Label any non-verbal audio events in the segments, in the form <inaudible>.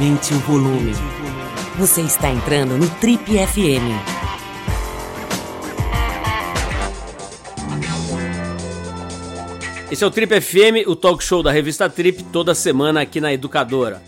Aumente o volume. Você está entrando no Trip FM. Esse é o Trip FM, o talk show da revista Trip, toda semana aqui na Educadora.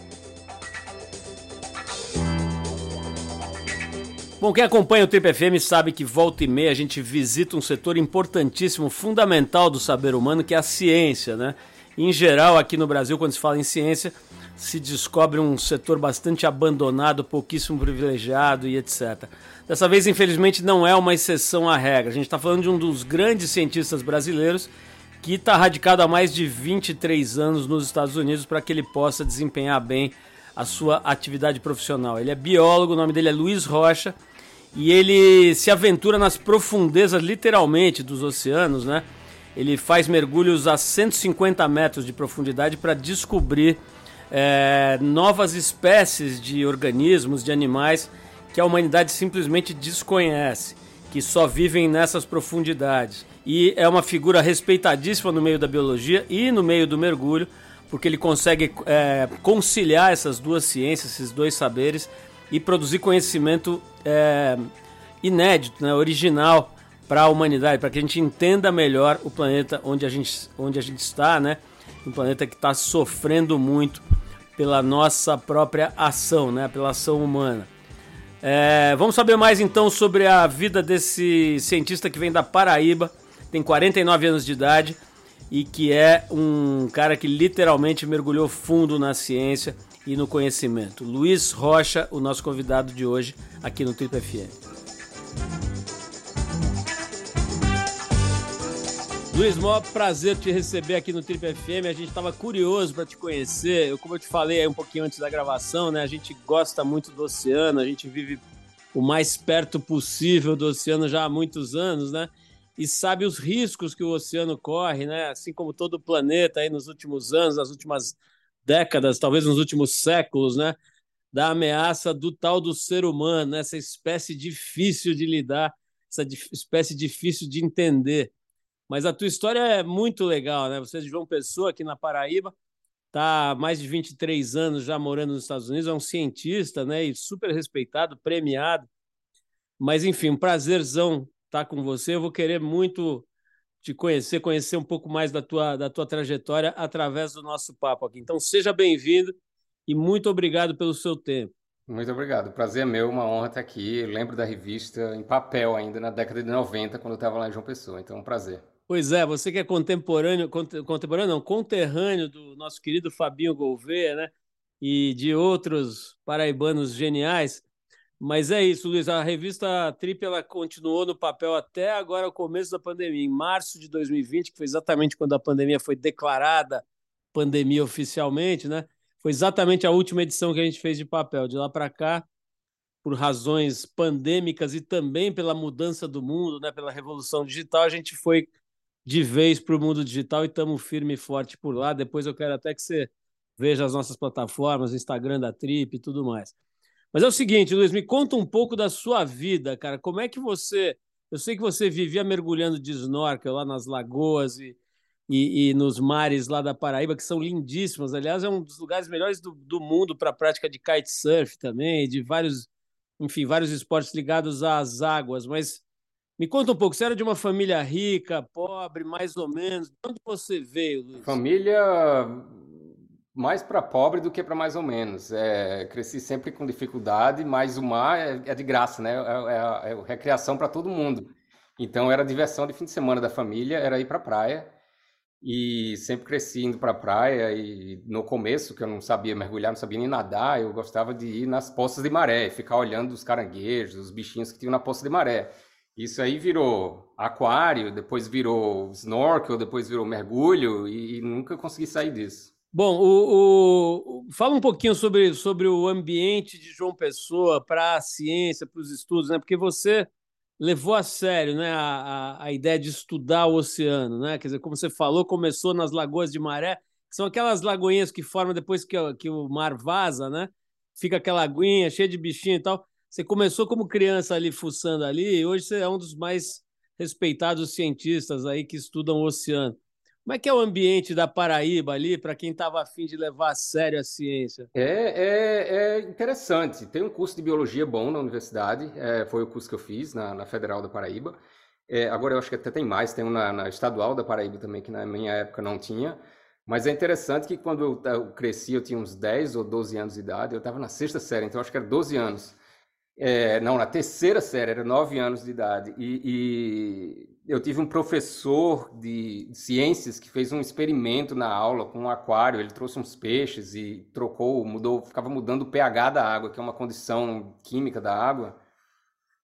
Bom, quem acompanha o Trip FM sabe que volta e meia a gente visita um setor importantíssimo, fundamental do saber humano, que é a ciência, né? Em geral, aqui no Brasil, quando se fala em ciência, se descobre um setor bastante abandonado, pouquíssimo privilegiado e etc. Dessa vez, infelizmente, não é uma exceção à regra. A gente está falando de um dos grandes cientistas brasileiros que está radicado há mais de 23 anos nos Estados Unidos para que ele possa desempenhar bem a sua atividade profissional. Ele é biólogo, o nome dele é Luiz Rocha e ele se aventura nas profundezas, literalmente, dos oceanos, né? Ele faz mergulhos a 150 metros de profundidade para descobrir é, novas espécies de organismos, de animais que a humanidade simplesmente desconhece, que só vivem nessas profundidades. E é uma figura respeitadíssima no meio da biologia e no meio do mergulho, porque ele consegue é, conciliar essas duas ciências, esses dois saberes e produzir conhecimento é, inédito, né, original para a humanidade, para que a gente entenda melhor o planeta onde a gente, onde a gente está, né? Um planeta que está sofrendo muito pela nossa própria ação, né? Pela ação humana. É, vamos saber mais então sobre a vida desse cientista que vem da Paraíba, tem 49 anos de idade e que é um cara que literalmente mergulhou fundo na ciência e no conhecimento. Luiz Rocha, o nosso convidado de hoje aqui no Trip FM. Luiz, maior prazer te receber aqui no Trip FM. A gente estava curioso para te conhecer. Eu, como eu te falei um pouquinho antes da gravação, né? A gente gosta muito do oceano, a gente vive o mais perto possível do oceano já há muitos anos, né? E sabe os riscos que o oceano corre, né? Assim como todo o planeta aí nos últimos anos, nas últimas décadas, talvez nos últimos séculos, né? Da ameaça do tal do ser humano, né? essa espécie difícil de lidar, essa espécie difícil de entender. Mas a tua história é muito legal, né? Você é de João Pessoa, aqui na Paraíba, tá há mais de 23 anos já morando nos Estados Unidos, é um cientista, né? E super respeitado, premiado. Mas, enfim, um prazerzão estar com você. Eu vou querer muito te conhecer, conhecer um pouco mais da tua, da tua trajetória através do nosso papo aqui. Então, seja bem-vindo e muito obrigado pelo seu tempo. Muito obrigado. Prazer é meu, uma honra estar aqui. Eu lembro da revista em papel ainda na década de 90, quando eu estava lá em João Pessoa. Então, é um prazer. Pois é, você que é contemporâneo, contemporâneo não, conterrâneo do nosso querido Fabinho Gouveia, né? E de outros paraibanos geniais. Mas é isso, Luiz. A revista Trip ela continuou no papel até agora, o começo da pandemia, em março de 2020, que foi exatamente quando a pandemia foi declarada pandemia oficialmente, né? Foi exatamente a última edição que a gente fez de papel. De lá para cá, por razões pandêmicas e também pela mudança do mundo, né? Pela revolução digital, a gente foi de vez para o mundo digital e estamos firme e forte por lá. Depois eu quero até que você veja as nossas plataformas, Instagram da Trip e tudo mais. Mas é o seguinte, Luiz, me conta um pouco da sua vida, cara. Como é que você. Eu sei que você vivia mergulhando de snorkel lá nas lagoas e, e, e nos mares lá da Paraíba, que são lindíssimos. Aliás, é um dos lugares melhores do, do mundo para a prática de kitesurf também, de vários, enfim, vários esportes ligados às águas. Mas me conta um pouco, você era de uma família rica, pobre, mais ou menos. De onde você veio, Luiz? Família mais para pobre do que para mais ou menos. É, cresci sempre com dificuldade, mas o mar é, é de graça, né? É, é, é recreação para todo mundo. Então era diversão de fim de semana da família, era ir para a praia. E sempre cresci indo para a praia. E no começo, que eu não sabia mergulhar, não sabia nem nadar, eu gostava de ir nas poças de maré, ficar olhando os caranguejos, os bichinhos que tinham na poça de maré. Isso aí virou aquário, depois virou snorkel, depois virou mergulho e, e nunca consegui sair disso. Bom, o, o, fala um pouquinho sobre, sobre o ambiente de João Pessoa para a ciência, para os estudos, né? Porque você levou a sério né, a, a, a, ideia de estudar o oceano, né? Quer dizer, como você falou, começou nas lagoas de maré, que são aquelas lagoinhas que formam depois que, que o mar vaza, né? Fica aquela aguinha cheia de bichinho e tal. Você começou como criança ali fuçando ali, e hoje você é um dos mais respeitados cientistas aí que estudam o oceano. Como é que é o ambiente da Paraíba ali, para quem estava afim de levar a sério a ciência? É, é, é, interessante. Tem um curso de biologia bom na universidade, é, foi o curso que eu fiz na, na Federal da Paraíba. É, agora eu acho que até tem mais, tem um na, na, Estadual da Paraíba também, que na minha época não tinha. Mas é interessante que quando eu, eu cresci, eu tinha uns 10 ou 12 anos de idade, eu estava na sexta série, então acho que era 12 anos. É, não, na terceira série, era 9 anos de idade. E, e eu tive um professor de ciências que fez um experimento na aula com um aquário. Ele trouxe uns peixes e trocou, mudou, ficava mudando o pH da água, que é uma condição química da água,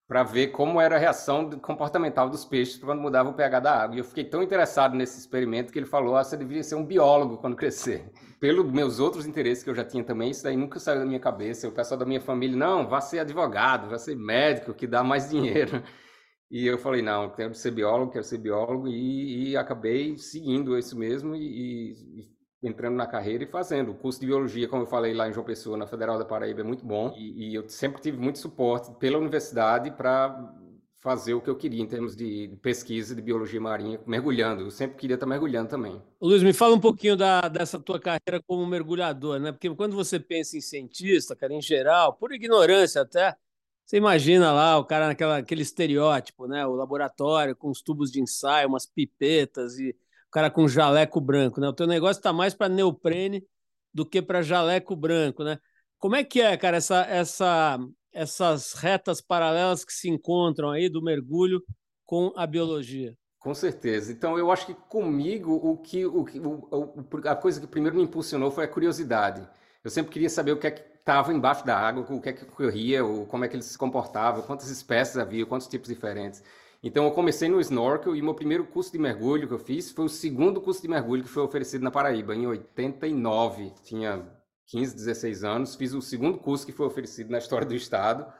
para ver como era a reação comportamental dos peixes quando mudava o pH da água. E eu fiquei tão interessado nesse experimento que ele falou: ah, você deveria ser um biólogo quando crescer. Pelos meus outros interesses que eu já tinha também, isso daí nunca saiu da minha cabeça. O pessoal da minha família, não, vá ser advogado, vá ser médico, que dá mais dinheiro. <laughs> E eu falei, não, quero ser biólogo, quero ser biólogo, e, e acabei seguindo isso mesmo e, e, entrando na carreira e fazendo. O curso de biologia, como eu falei lá em João Pessoa, na Federal da Paraíba, é muito bom, e, e eu sempre tive muito suporte pela universidade para fazer o que eu queria em termos de pesquisa de biologia marinha, mergulhando. Eu sempre queria estar mergulhando também. Luiz, me fala um pouquinho da, dessa tua carreira como mergulhador, né? Porque quando você pensa em cientista, cara, em geral, por ignorância até, você imagina lá o cara naquela aquele estereótipo, né? O laboratório com os tubos de ensaio, umas pipetas e o cara com jaleco branco, né? O teu negócio está mais para neoprene do que para jaleco branco, né? Como é que é, cara, essa, essa, essas retas paralelas que se encontram aí do mergulho com a biologia? Com certeza. Então, eu acho que comigo o que o, o, a coisa que primeiro me impulsionou foi a curiosidade. Eu sempre queria saber o que é que estava embaixo da água, o que é que corria, como é que ele se comportava, quantas espécies havia, quantos tipos diferentes. Então eu comecei no snorkel e meu primeiro curso de mergulho que eu fiz foi o segundo curso de mergulho que foi oferecido na Paraíba, em 89. Tinha 15, 16 anos, fiz o segundo curso que foi oferecido na história do estado.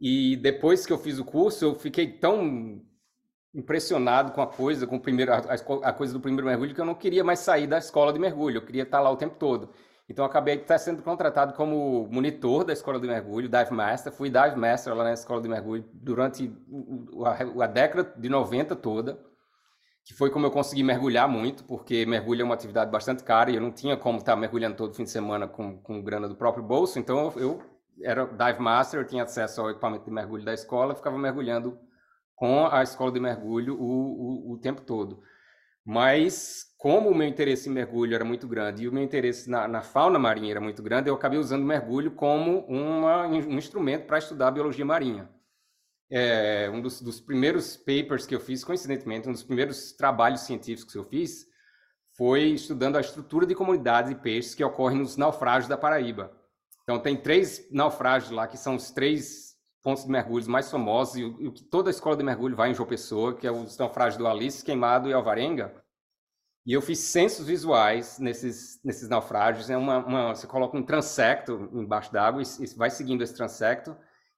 E depois que eu fiz o curso, eu fiquei tão impressionado com a coisa, com o primeiro, a, a coisa do primeiro mergulho, que eu não queria mais sair da escola de mergulho, eu queria estar lá o tempo todo. Então, acabei tá sendo contratado como monitor da escola de mergulho, dive master. Fui dive master lá na escola de mergulho durante a, a década de 90 toda, que foi como eu consegui mergulhar muito, porque mergulho é uma atividade bastante cara e eu não tinha como estar mergulhando todo fim de semana com, com grana do próprio bolso. Então, eu, era dive master, eu tinha acesso ao equipamento de mergulho da escola, ficava mergulhando com a escola de mergulho o, o, o tempo todo. Mas, como o meu interesse em mergulho era muito grande e o meu interesse na, na fauna marinha era muito grande, eu acabei usando o mergulho como uma, um instrumento para estudar biologia marinha. É, um dos, dos, primeiros papers que eu fiz, coincidentemente, um dos primeiros trabalhos científicos que eu fiz, foi estudando a estrutura de comunidades de peixes que ocorrem nos naufrágios da Paraíba. Então, tem três naufrágios lá, que são os três pontos de mergulho mais famosos e o, que toda a escola de mergulho vai em João Pessoa, que é os naufrágios do Alice, Queimado e Alvarenga. E eu fiz censos visuais nesses, nesses naufrágios. É uma, uma, você coloca um transecto embaixo d'água e, e vai seguindo esse transecto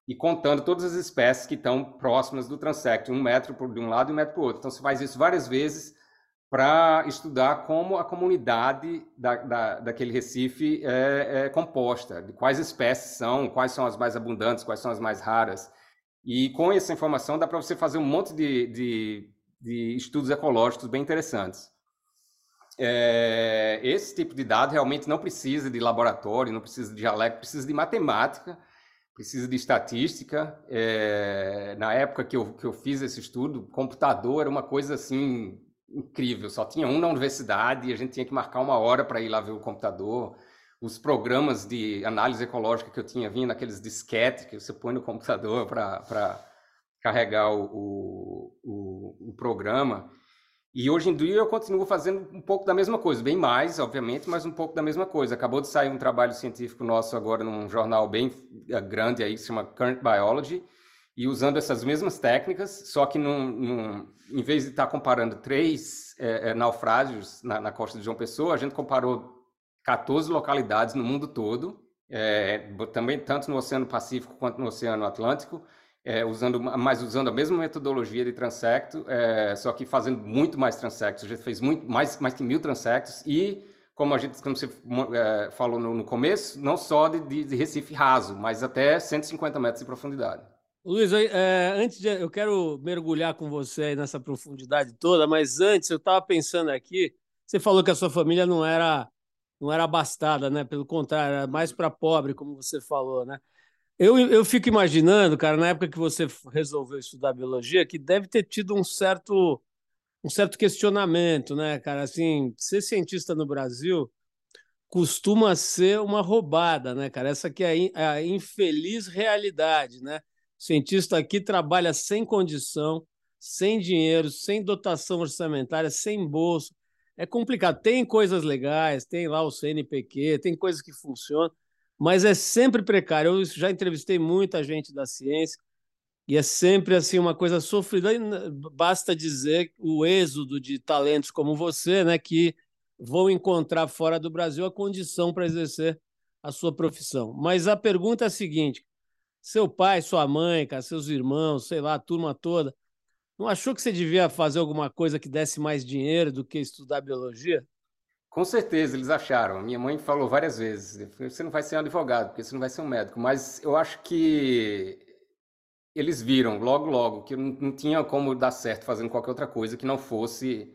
e contando todas as espécies que estão próximas do transecto, um metro por, de um lado e um metro o outro. Então, você faz isso várias vezes para estudar como a comunidade da, da, daquele Recife é, é, composta, de quais espécies são, quais são as mais abundantes, quais são as mais raras. E com essa informação dá para você fazer um monte de, de, de estudos ecológicos bem interessantes. É, esse tipo de dado realmente não precisa de laboratório, não precisa de dialecto, precisa de matemática, precisa de estatística. É, na época que eu, que eu fiz esse estudo, computador era uma coisa assim incrível. Só tinha um na universidade e a gente tinha que marcar uma hora para ir lá ver o computador. Os programas de análise ecológica que eu tinha vindo, aqueles disquetes que você põe no computador para carregar o, o, o, programa. E hoje em dia eu continuo fazendo um pouco da mesma coisa, bem mais, obviamente, mas um pouco da mesma coisa. Acabou de sair um trabalho científico nosso agora num jornal bem eh, grande aí, que se chama Current Biology, e usando essas mesmas técnicas, só que num, num, em vez de estar comparando três é, é, naufrágios na, na, costa de João Pessoa, a gente comparou 14 localidades no mundo todo, é, também tanto no Oceano Pacífico quanto no Oceano Atlântico, é, usando, mas usando a mesma metodologia de transecto, é, só que fazendo muito mais transectos. A gente fez muito mais, mais de mil transectos e como a gente, como você é, falou no, no, começo, não só de, de Recife raso, mas até 150 metros de profundidade. Luiz, é, antes de, eu quero mergulhar com você nessa profundidade toda, mas antes eu estava pensando aqui, Você falou que a sua família não era não era abastada, né? Pelo contrário, era mais para pobre, como você falou, né? Eu, eu fico imaginando, cara, na época que você resolveu estudar biologia, que deve ter tido um certo um certo questionamento, né, cara? Assim, ser cientista no Brasil costuma ser uma roubada, né, cara? Essa aqui é a infeliz realidade, né? O cientista aqui trabalha sem condição, sem dinheiro, sem dotação orçamentária, sem bolsa. É complicado. Tem coisas legais, tem lá o CNPq, tem coisas que funcionam, mas é sempre precário. Eu já entrevistei muita gente da ciência e é sempre assim uma coisa sofrida. Basta dizer o êxodo de talentos como você, né, que vão encontrar fora do Brasil a condição para exercer a sua profissão. Mas a pergunta é a seguinte: seu pai, sua mãe, cara, seus irmãos, sei lá, a turma toda, não achou que você devia fazer alguma coisa que desse mais dinheiro do que estudar biologia? Com certeza, eles acharam. Minha mãe falou várias vezes: você não vai ser um advogado, porque você não vai ser um médico. Mas eu acho que eles viram logo, logo que não tinha como dar certo fazendo qualquer outra coisa que não fosse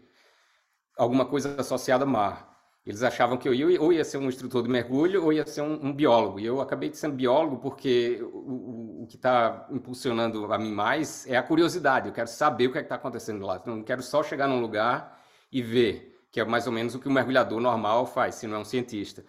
alguma coisa associada a mar. Eles achavam que eu ia, ou ia ser um instrutor de mergulho ou ia ser um, um biólogo. E eu acabei de ser biólogo porque o, o, o que está impulsionando a mim mais é a curiosidade. Eu quero saber o que é está acontecendo lá. Eu não quero só chegar num lugar e ver, que é mais ou menos o que o mergulhador normal faz, se não é um cientista.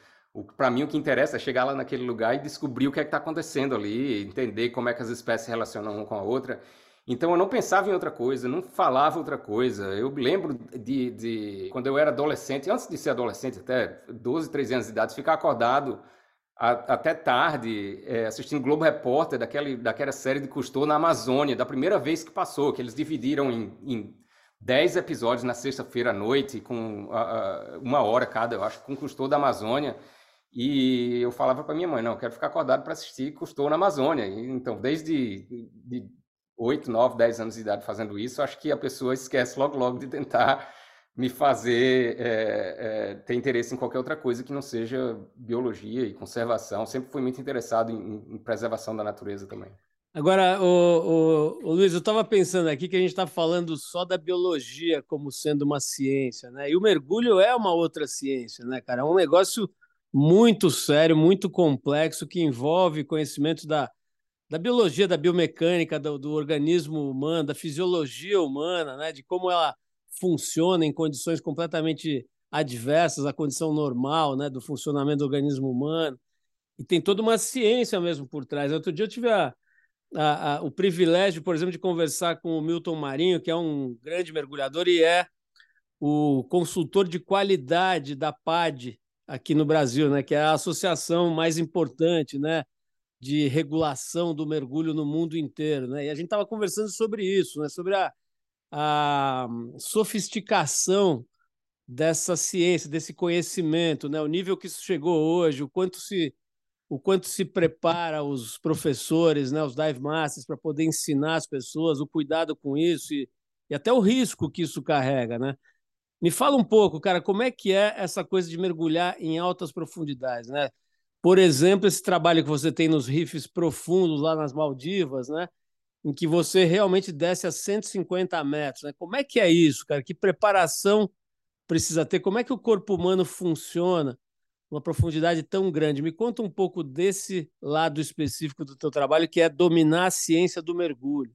Para mim, o que interessa é chegar lá naquele lugar e descobrir o que é está acontecendo ali, entender como é que as espécies se relacionam uma com a outra. Então eu não pensava em outra coisa, não falava outra coisa. Eu lembro de, de quando eu era adolescente, antes de ser adolescente, até 12, 13 anos de idade, ficar acordado a, até tarde é, assistindo Globo Repórter daquela, daquela série de Cousteau na Amazônia, da primeira vez que passou, que eles dividiram em, em 10 episódios na sexta-feira à noite, com uma hora cada, eu acho, com Cousteau da Amazônia. E eu falava para minha mãe, não, eu quero ficar acordado para assistir Cousteau na Amazônia. E, então, desde de, 8, 9, 10 anos de idade fazendo isso, acho que a pessoa esquece logo, logo de tentar me fazer é, é, ter interesse em qualquer outra coisa que não seja biologia e conservação. Sempre fui muito interessado em, em preservação da natureza também. Agora, o, o, o Luiz, eu estava pensando aqui que a gente está falando só da biologia como sendo uma ciência, né? E o mergulho é uma outra ciência, né, cara? É um negócio muito sério, muito complexo, que envolve conhecimento da, da biologia, da biomecânica do, do, organismo humano, da fisiologia humana, né, de como ela funciona em condições completamente adversas à condição normal, né, do funcionamento do organismo humano. E tem toda uma ciência mesmo por trás. Outro dia eu tive a, a, a, o privilégio, por exemplo, de conversar com o Milton Marinho, que é um grande mergulhador e é o consultor de qualidade da PAD aqui no Brasil, né, que é a associação mais importante, né, de regulação do mergulho no mundo inteiro. Né? E a gente estava conversando sobre isso, né? sobre a, a sofisticação dessa ciência, desse conhecimento, né? o nível que isso chegou hoje, o quanto se o quanto se prepara os professores, né, os dive masters para poder ensinar as pessoas, o cuidado com isso e, e até o risco que isso carrega, né? Me fala um pouco, cara, como é que é essa coisa de mergulhar em altas profundidades, né? Por exemplo, esse trabalho que você tem nos rifes profundos lá nas Maldivas, né? Em que você realmente desce a 150 metros. Né? Como é que é isso, cara? Que preparação precisa ter? Como é que o corpo humano funciona numa profundidade tão grande? Me conta um pouco desse lado específico do teu trabalho, que é dominar a ciência do mergulho.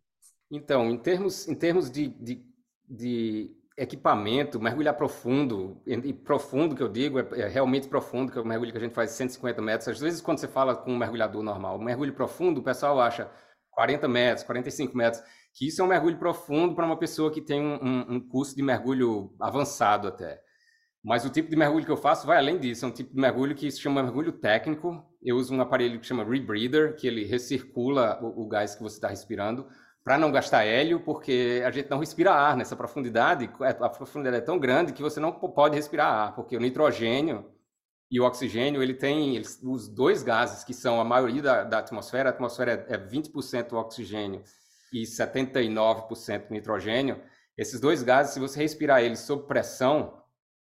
Então, em termos, em termos de, de, de equipamento, mergulhar profundo, e profundo que eu digo, é, é, realmente profundo, que é o mergulho que a gente faz 150 metros. Às vezes, quando você fala com um mergulhador normal, um mergulho profundo, o pessoal acha 40 metros, 45 metros, que isso é um mergulho profundo para uma pessoa que tem um, um, um, curso de mergulho avançado até. Mas o tipo de mergulho que eu faço vai além disso, é um tipo de mergulho que se chama mergulho técnico. Eu uso um aparelho que chama rebreather, que ele recircula o, o gás que você está respirando, para não gastar hélio, porque a gente não respira ar nessa profundidade. É, a profundidade é tão grande que você não pode respirar ar, porque o nitrogênio e o oxigênio, ele tem eles, os dois gases que são a maioria da, da atmosfera. A atmosfera é, é 20% oxigênio e 79% nitrogênio. Esses dois gases, se você respirar eles sob pressão,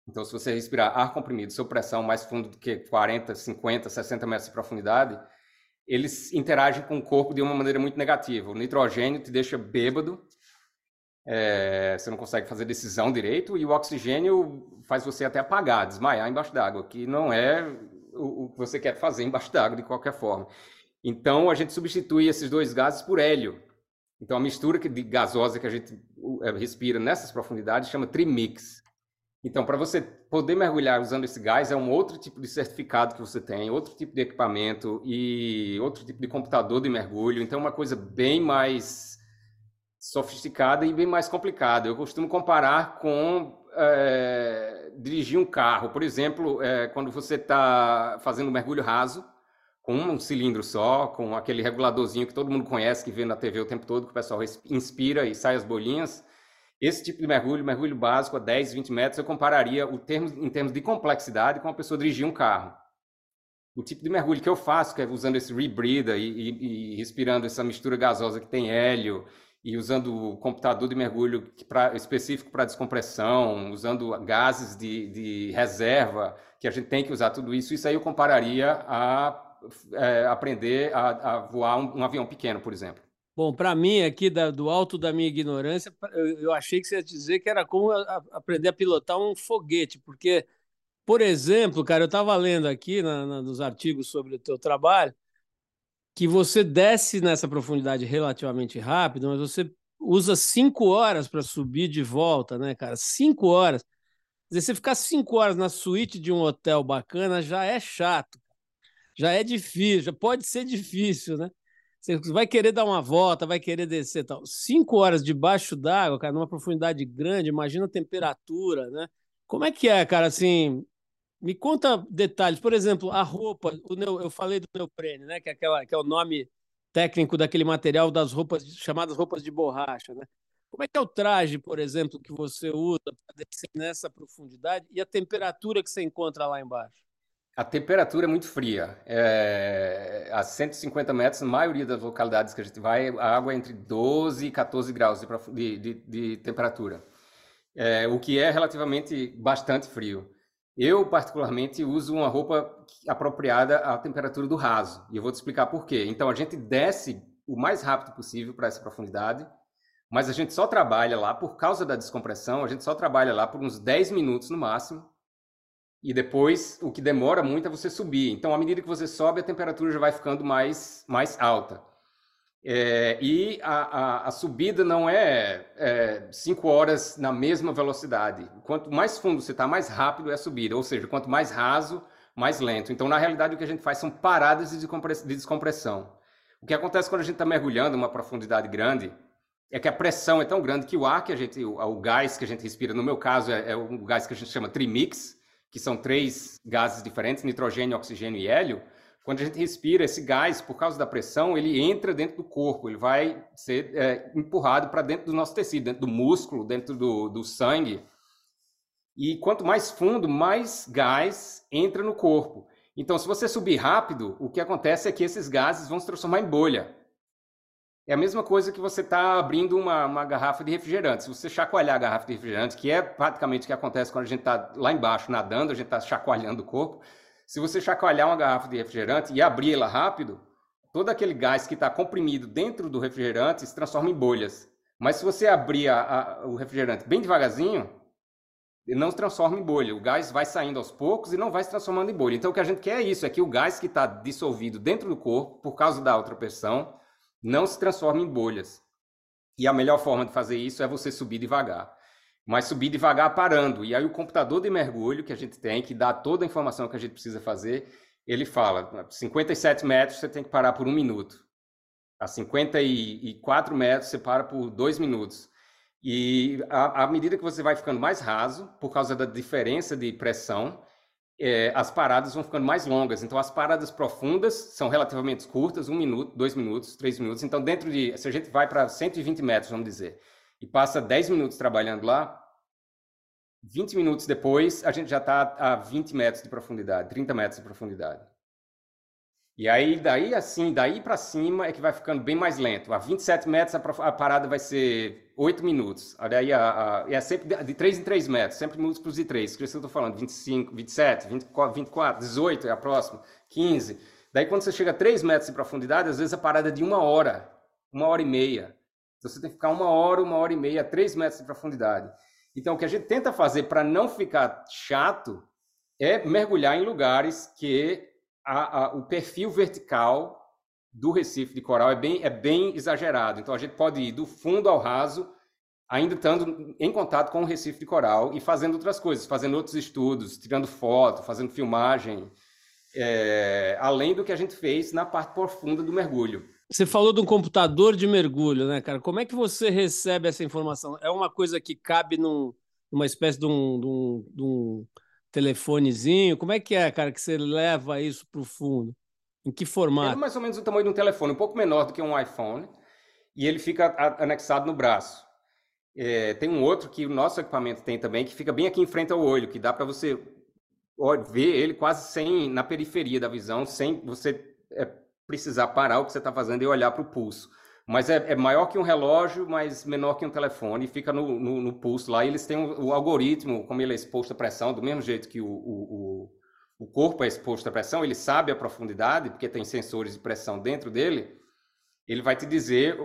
então se você respirar ar comprimido sob pressão mais fundo do que 40, 50, 60 metros de profundidade, eles interagem com o corpo de uma maneira muito negativa. O nitrogênio te deixa bêbado é, você não consegue fazer decisão direito, e o oxigênio faz você até apagar, desmaiar embaixo d'água, que não é o, o que você quer fazer embaixo d'água de qualquer forma. Então, a gente substitui esses dois gases por hélio. Então, a mistura de gasosa que a gente é, respira nessas profundidades chama trimix. Então, para você poder mergulhar usando esse gás, é um outro tipo de certificado que você tem, outro tipo de equipamento e outro tipo de computador de mergulho. Então, é uma coisa bem mais sofisticada e bem mais complicada. Eu costumo comparar com é, dirigir um carro. Por exemplo, é, quando você está fazendo um mergulho raso, com um cilindro só, com aquele reguladorzinho que todo mundo conhece, que vê na TV o tempo todo, que o pessoal inspira e sai as bolinhas. Esse tipo de mergulho, mergulho básico a 10, 20 metros, eu compararia o termo, em termos de complexidade com uma pessoa dirigir um carro. O tipo de mergulho que eu faço, que é usando esse rebreather e, e, e respirando essa mistura gasosa que tem hélio, e usando o computador de mergulho pra, específico para descompressão, usando gases de, de, reserva, que a gente tem que usar tudo isso, isso aí eu compararia a é, aprender a, a voar um, um, avião pequeno, por exemplo. Bom, para mim, aqui da, do alto da minha ignorância, eu, eu, achei que você ia dizer que era como a, a aprender a pilotar um foguete, porque, por exemplo, cara, eu estava lendo aqui na, na, nos artigos sobre o teu trabalho que você desce nessa profundidade relativamente rápido, mas você usa cinco horas para subir de volta, né, cara? Cinco horas. Quer dizer, você ficar cinco horas na suíte de um hotel bacana já é chato já é difícil, já pode ser difícil, né? Você vai querer dar uma volta, vai querer descer tal. Cinco horas debaixo d'água, cara, numa profundidade grande, imagina a temperatura, né? Como é que é, cara, assim, me conta detalhes. Por exemplo, a roupa, o neo, eu falei do neoprene, né? Que é, aquela, que é o nome técnico daquele material das roupas chamadas roupas de borracha, né? Como é que é o traje, por exemplo, que você usa para descer nessa profundidade e a temperatura que você encontra lá embaixo? A temperatura é muito fria. É, a 150 metros, na maioria das localidades que a gente vai, a água é entre 12 e 14 graus de, de, de temperatura, é, o que é relativamente bastante frio. Eu, particularmente, uso uma roupa apropriada à temperatura do raso, e eu vou te explicar por quê. Então, a gente desce o mais rápido possível para essa profundidade, mas a gente só trabalha lá, por causa da descompressão, a gente só trabalha lá por uns 10 minutos no máximo, e depois, o que demora muito é você subir. Então, à medida que você sobe, a temperatura já vai ficando mais, mais alta. É, e a, a, a, subida não é 5 é, horas na mesma velocidade. Quanto mais fundo você está, mais rápido é a subida. Ou seja, quanto mais raso, mais lento. Então, na realidade, o que a gente faz são paradas de descompressão. O que acontece quando a gente está mergulhando uma profundidade grande é que a pressão é tão grande que o ar que a gente, o, o gás que a gente respira, no meu caso, é, é o gás que a gente chama trimix, que são três gases diferentes, nitrogênio, oxigênio e hélio, quando a gente respira esse gás, por causa da pressão, ele entra dentro do corpo, ele vai ser é, empurrado para dentro do nosso tecido, dentro do músculo, dentro do, do sangue. E quanto mais fundo, mais gás entra no corpo. Então, se você subir rápido, o que acontece é que esses gases vão se transformar em bolha. É a mesma coisa que você está abrindo uma, uma, garrafa de refrigerante. Se você chacoalhar a garrafa de refrigerante, que é praticamente o que acontece quando a gente está lá embaixo nadando, a gente está chacoalhando o corpo. Se você chacoalhar uma garrafa de refrigerante e abrir ela rápido, todo aquele gás que está comprimido dentro do refrigerante se transforma em bolhas. Mas se você abrir a, a, o refrigerante bem devagarzinho, ele não se transforma em bolha. O gás vai saindo aos poucos e não vai se transformando em bolha. Então o que a gente quer é isso, é que o gás que está dissolvido dentro do corpo, por causa da outra pressão, não se transforma em bolhas. E a melhor forma de fazer isso é você subir devagar. Mas subir devagar parando. E aí o computador de mergulho que a gente tem, que dá toda a informação que a gente precisa fazer, ele fala, 57 metros você tem que parar por um minuto. A 54 metros você para por dois minutos. E à medida que você vai ficando mais raso, por causa da diferença de pressão, é, as paradas vão ficando mais longas. Então, as paradas profundas são relativamente curtas, um minuto, dois minutos, três minutos. Então, dentro de, se a gente vai para 120 metros, vamos dizer, e passa 10 minutos trabalhando lá, 20 minutos depois, a gente já está a 20 metros de profundidade, 30 metros de profundidade. E aí, daí assim, daí para cima é que vai ficando bem mais lento. A 27 metros a, parada vai ser 8 minutos. Daí a, a, é sempre de 3 em 3 metros, sempre múltiplos de 3. Que eu estou falando, 25, 27, 24, 24, 18 é a próxima, 15. Daí quando você chega a 3 metros de profundidade, às vezes a parada é de uma hora, uma hora e meia. Então você tem que ficar uma hora, uma hora e meia, três metros de profundidade. Então o que a gente tenta fazer para não ficar chato é mergulhar em lugares que a, a, o perfil vertical do Recife de coral é bem, é bem exagerado. Então a gente pode ir do fundo ao raso, ainda estando em contato com o Recife de coral e fazendo outras coisas, fazendo outros estudos, tirando foto, fazendo filmagem, é, além do que a gente fez na parte profunda do mergulho. Você falou de um computador de mergulho, né, cara? Como é que você recebe essa informação? É uma coisa que cabe num, numa espécie de um, de, um, de um telefonezinho? Como é que é, cara, que você leva isso para o fundo? Em que formato? É mais ou menos o tamanho de um telefone, um pouco menor do que um iPhone, e ele fica anexado no braço. É, tem um outro que o nosso equipamento tem também, que fica bem aqui em frente ao olho, que dá para você ver ele quase sem na periferia da visão, sem você é, precisar parar o que você está fazendo e olhar para o pulso. Mas é, é, maior que um relógio, mas menor que um telefone, fica no, no, no pulso lá. E eles têm o, o, algoritmo, como ele é exposto à pressão, do mesmo jeito que o, o, o corpo é exposto à pressão, ele sabe a profundidade, porque tem sensores de pressão dentro dele. Ele vai te dizer,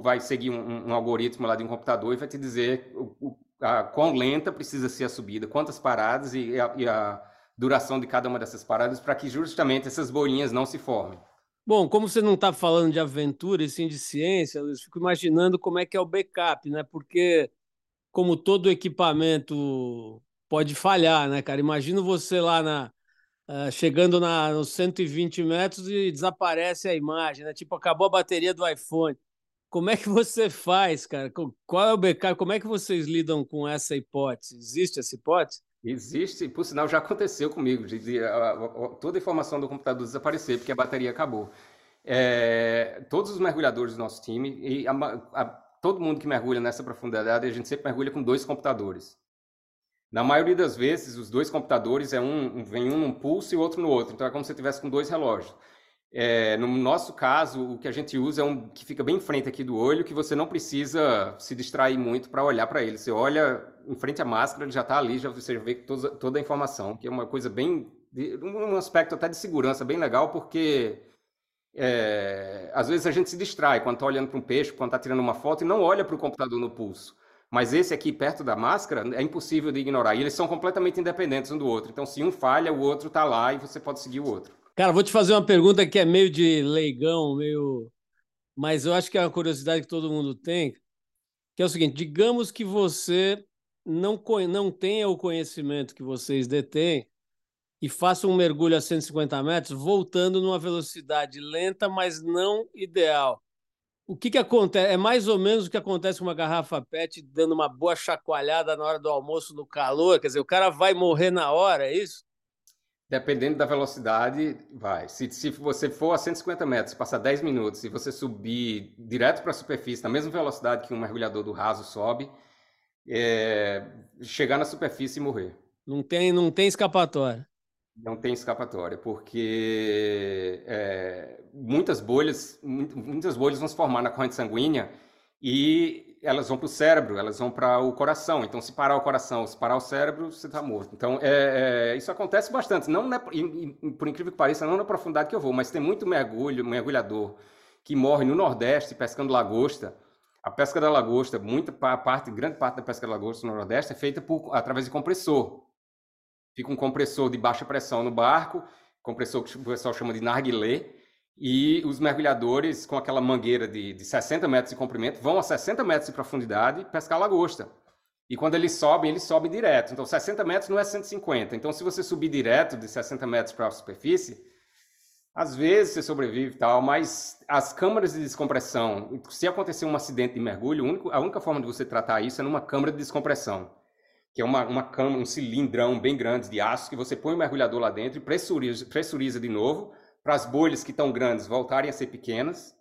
vai seguir um, um algoritmo lá de um computador e vai te dizer o, a, quão lenta precisa ser a subida, quantas paradas e a, e a duração de cada uma dessas paradas para que justamente essas bolinhas não se formem. Bom, como você não está falando de aventura e sim de ciência, eu fico imaginando como é que é o backup, né? Porque como todo equipamento pode falhar, né, cara? Imagina você lá na uh, chegando na, nos 120 metros e desaparece a imagem, né? Tipo, acabou a bateria do iPhone. Como é que você faz, cara? Qual é o backup? Como é que vocês lidam com essa hipótese? Existe essa hipótese? Existe, por sinal, já aconteceu comigo, de, a, a, toda a informação do computador desaparecer porque a bateria acabou. É, todos os mergulhadores do nosso time, e a, todo mundo que mergulha nessa profundidade, a gente sempre mergulha com dois computadores. Na maioria das vezes, os dois computadores é um, vem um num pulso e outro no outro, então é como se você tivesse com dois relógios. É, no nosso caso, o que a gente usa é um que fica bem em frente aqui do olho, que você não precisa se distrair muito para olhar para ele. Você olha em frente à máscara, ele já está ali, já você vê toda, toda a informação, que é uma coisa bem. um aspecto até de segurança bem legal, porque é, às vezes a gente se distrai quando está olhando para um peixe, quando está tirando uma foto e não olha para o computador no pulso. Mas esse aqui perto da máscara é impossível de ignorar. E eles são completamente independentes um do outro. Então, se um falha, o outro está lá e você pode seguir o outro. Cara, vou te fazer uma pergunta que é meio de leigão, meio. Mas eu acho que é uma curiosidade que todo mundo tem, que é o seguinte: digamos que você não, não tenha o conhecimento que vocês detêm e faça um mergulho a 150 metros, voltando numa velocidade lenta, mas não ideal. O que, que acontece? É mais ou menos o que acontece com uma garrafa PET dando uma boa chacoalhada na hora do almoço no calor. Quer dizer, o cara vai morrer na hora, é isso? Dependendo da velocidade, vai. Se, se você for a 150 metros, passar 10 minutos, e você subir direto para a superfície, na mesma velocidade que um mergulhador do raso sobe, é, chegar na superfície e morrer. Não tem, não tem escapatória. Não tem escapatória, porque é, muitas bolhas, muitas bolhas vão se formar na corrente sanguínea e elas vão para o cérebro, elas vão para o coração. Então, se parar o coração, se parar o cérebro, você está morto. Então, é, é, isso acontece bastante. Não na, por incrível que pareça, não na profundidade que eu vou, mas tem muito mergulho, mergulhador que morre no Nordeste pescando lagosta. A pesca da lagosta, muita parte, grande parte da pesca da lagosta no Nordeste é feita por, através de compressor. Fica um compressor de baixa pressão no barco, compressor que o pessoal chama de narguilé, e os mergulhadores, com aquela mangueira de, de 60 metros de comprimento, vão a 60 metros de profundidade pescar lagosta. E quando eles sobem, eles sobem direto. Então, 60 metros não é 150. Então, se você subir direto de 60 metros para a superfície, às vezes você sobrevive e tal, mas as câmaras de descompressão, se acontecer um acidente de mergulho, a única forma de você tratar isso é numa câmara de descompressão, que é uma, uma câmara, um cilindrão bem grande de aço que você põe o mergulhador lá dentro e pressuriza, pressuriza de novo para as bolhas que estão grandes voltarem a ser pequenas.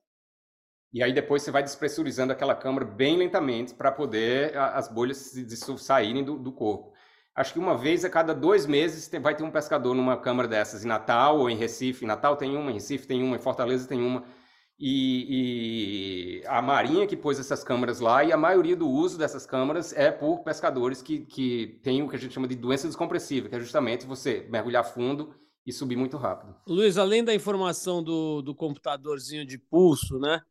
E aí depois você vai despressurizando aquela câmara bem lentamente para poder as bolhas saírem do, do, corpo. Acho que uma vez a cada dois meses vai ter um pescador numa câmara dessas, em Natal ou em Recife. Em Natal tem uma, em Recife tem uma, em Fortaleza tem uma. E, e, a Marinha que pôs essas câmaras lá, e a maioria do uso dessas câmaras é por pescadores que, que têm o que a gente chama de doença descompressiva, que é justamente você mergulhar fundo e subir muito rápido. Luiz, além da informação do, do computadorzinho de pulso, né?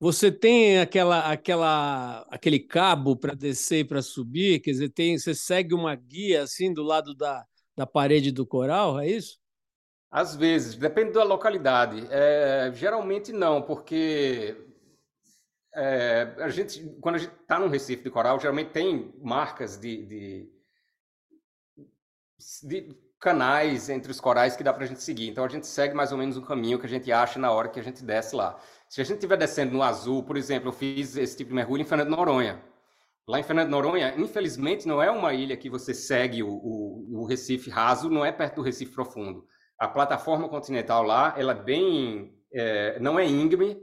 Você tem aquela, aquela, aquele cabo para descer e para subir? Quer dizer, tem, você segue uma guia assim do lado da, da parede do coral, é isso? Às vezes, depende da localidade. É, geralmente não, porque é, a gente, quando a gente está num Recife de coral, geralmente tem marcas de, de, de, canais entre os corais que dá para a gente seguir. Então a gente segue mais ou menos um caminho que a gente acha na hora que a gente desce lá. Se a gente estiver descendo no azul, por exemplo, eu fiz esse tipo de mergulho em Fernando Noronha. Lá em Fernando Noronha, infelizmente, não é uma ilha que você segue o, o, o Recife raso, não é perto do Recife profundo. A plataforma continental lá, ela é bem, é, não é íngreme,